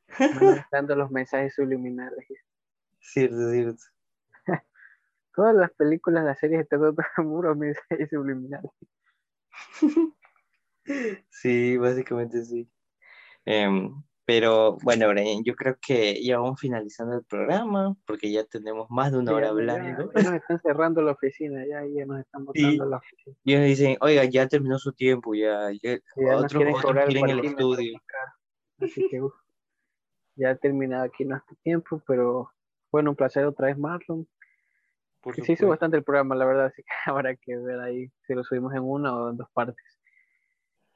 Speaker 2: dando los mensajes subliminales.
Speaker 1: Cierto, cierto.
Speaker 2: Todas las películas, las series de terror son puros mensajes subliminales.
Speaker 1: Sí, básicamente sí. Em, pero bueno, Brian, yo creo que ya vamos finalizando el programa porque ya tenemos más de una
Speaker 2: Ya,
Speaker 1: hora
Speaker 2: ya-
Speaker 1: hablando.
Speaker 2: ya nos están cerrando la oficina, ya, ya nos están botando la oficina.
Speaker 1: Y nos dicen, oiga, ya terminó su tiempo, ya, ya,
Speaker 2: Ya nos
Speaker 1: otros,
Speaker 2: quieren
Speaker 1: otros quieren el estudio.
Speaker 2: Así que uf, ya he terminado aquí nuestro tiempo, pero bueno, un placer otra vez, Marlon.
Speaker 1: Por
Speaker 2: Se hizo bastante el programa, la verdad, así que habrá que ver ahí si lo subimos en una o en dos partes.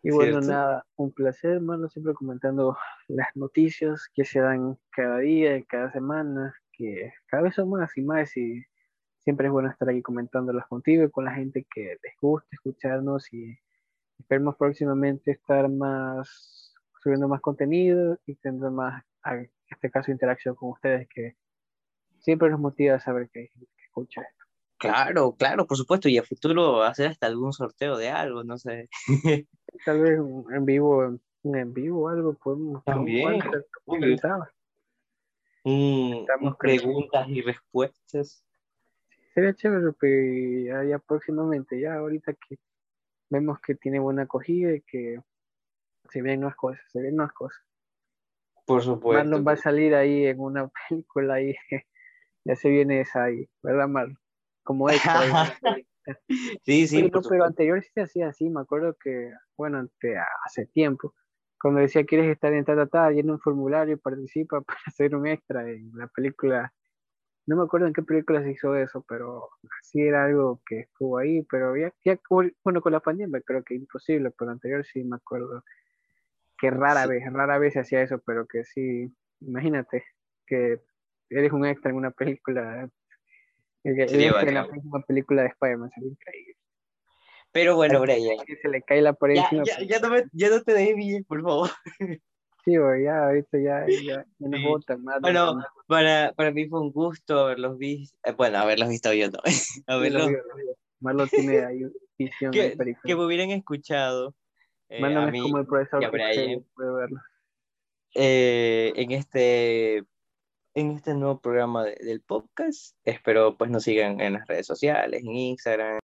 Speaker 2: Y bueno,
Speaker 1: Cierto.
Speaker 2: nada, un placer, Marlon, siempre comentando las noticias que se dan cada día, cada semana, que cada vez son más y más y siempre es bueno estar aquí comentándolas contigo y con la gente que les gusta escucharnos y esperemos próximamente estar más subiendo más contenido y teniendo más, en este caso, interacción con ustedes, que siempre nos motiva a saber que, que escucha.
Speaker 1: Claro, claro, por supuesto, y a futuro hacer hasta algún sorteo de algo, no sé.
Speaker 2: Tal vez en vivo, en vivo algo podemos
Speaker 1: También, mm, preguntas y respuestas.
Speaker 2: Sería chévere, pero ya, próximamente, ya ahorita que vemos que tiene buena acogida y que se ven más cosas, se ven más cosas.
Speaker 1: Por supuesto.
Speaker 2: Marlon va a salir ahí en una película ahí, ya se viene esa ahí, ¿verdad Marlon? como extra.
Speaker 1: sí, sí.
Speaker 2: pero anterior sí se hacía así, me acuerdo que, bueno, hace tiempo, cuando decía quieres estar en tata, llena un formulario y participa para hacer un extra en la película. No me acuerdo en qué película se hizo eso, pero sí era algo que estuvo ahí, pero ya, ya bueno, con la pandemia creo que imposible, pero anterior sí me acuerdo que rara vez, rara vez se hacía eso, pero que sí, imagínate que eres un extra en una película en la próxima película de Spider-Man sería increíble.
Speaker 1: Pero bueno, Brian.
Speaker 2: Que se le cae la pared
Speaker 1: ya, Ya, ya, no me, ya no te dejes bien, por favor.
Speaker 2: Sí, güey, ya, ahorita ya, ya, ya no votan más.
Speaker 1: Bueno, para, para mí fue un gusto haberlos visto. Eh, bueno, haberlos visto yo no. haberlos...
Speaker 2: Marlo tiene ahí visión
Speaker 1: que, que me hubieran escuchado.
Speaker 2: Eh, a mí, como el profesor que puede verlo.
Speaker 1: Eh, en este en este nuevo programa del podcast. Espero pues nos sigan en las redes sociales, en Instagram,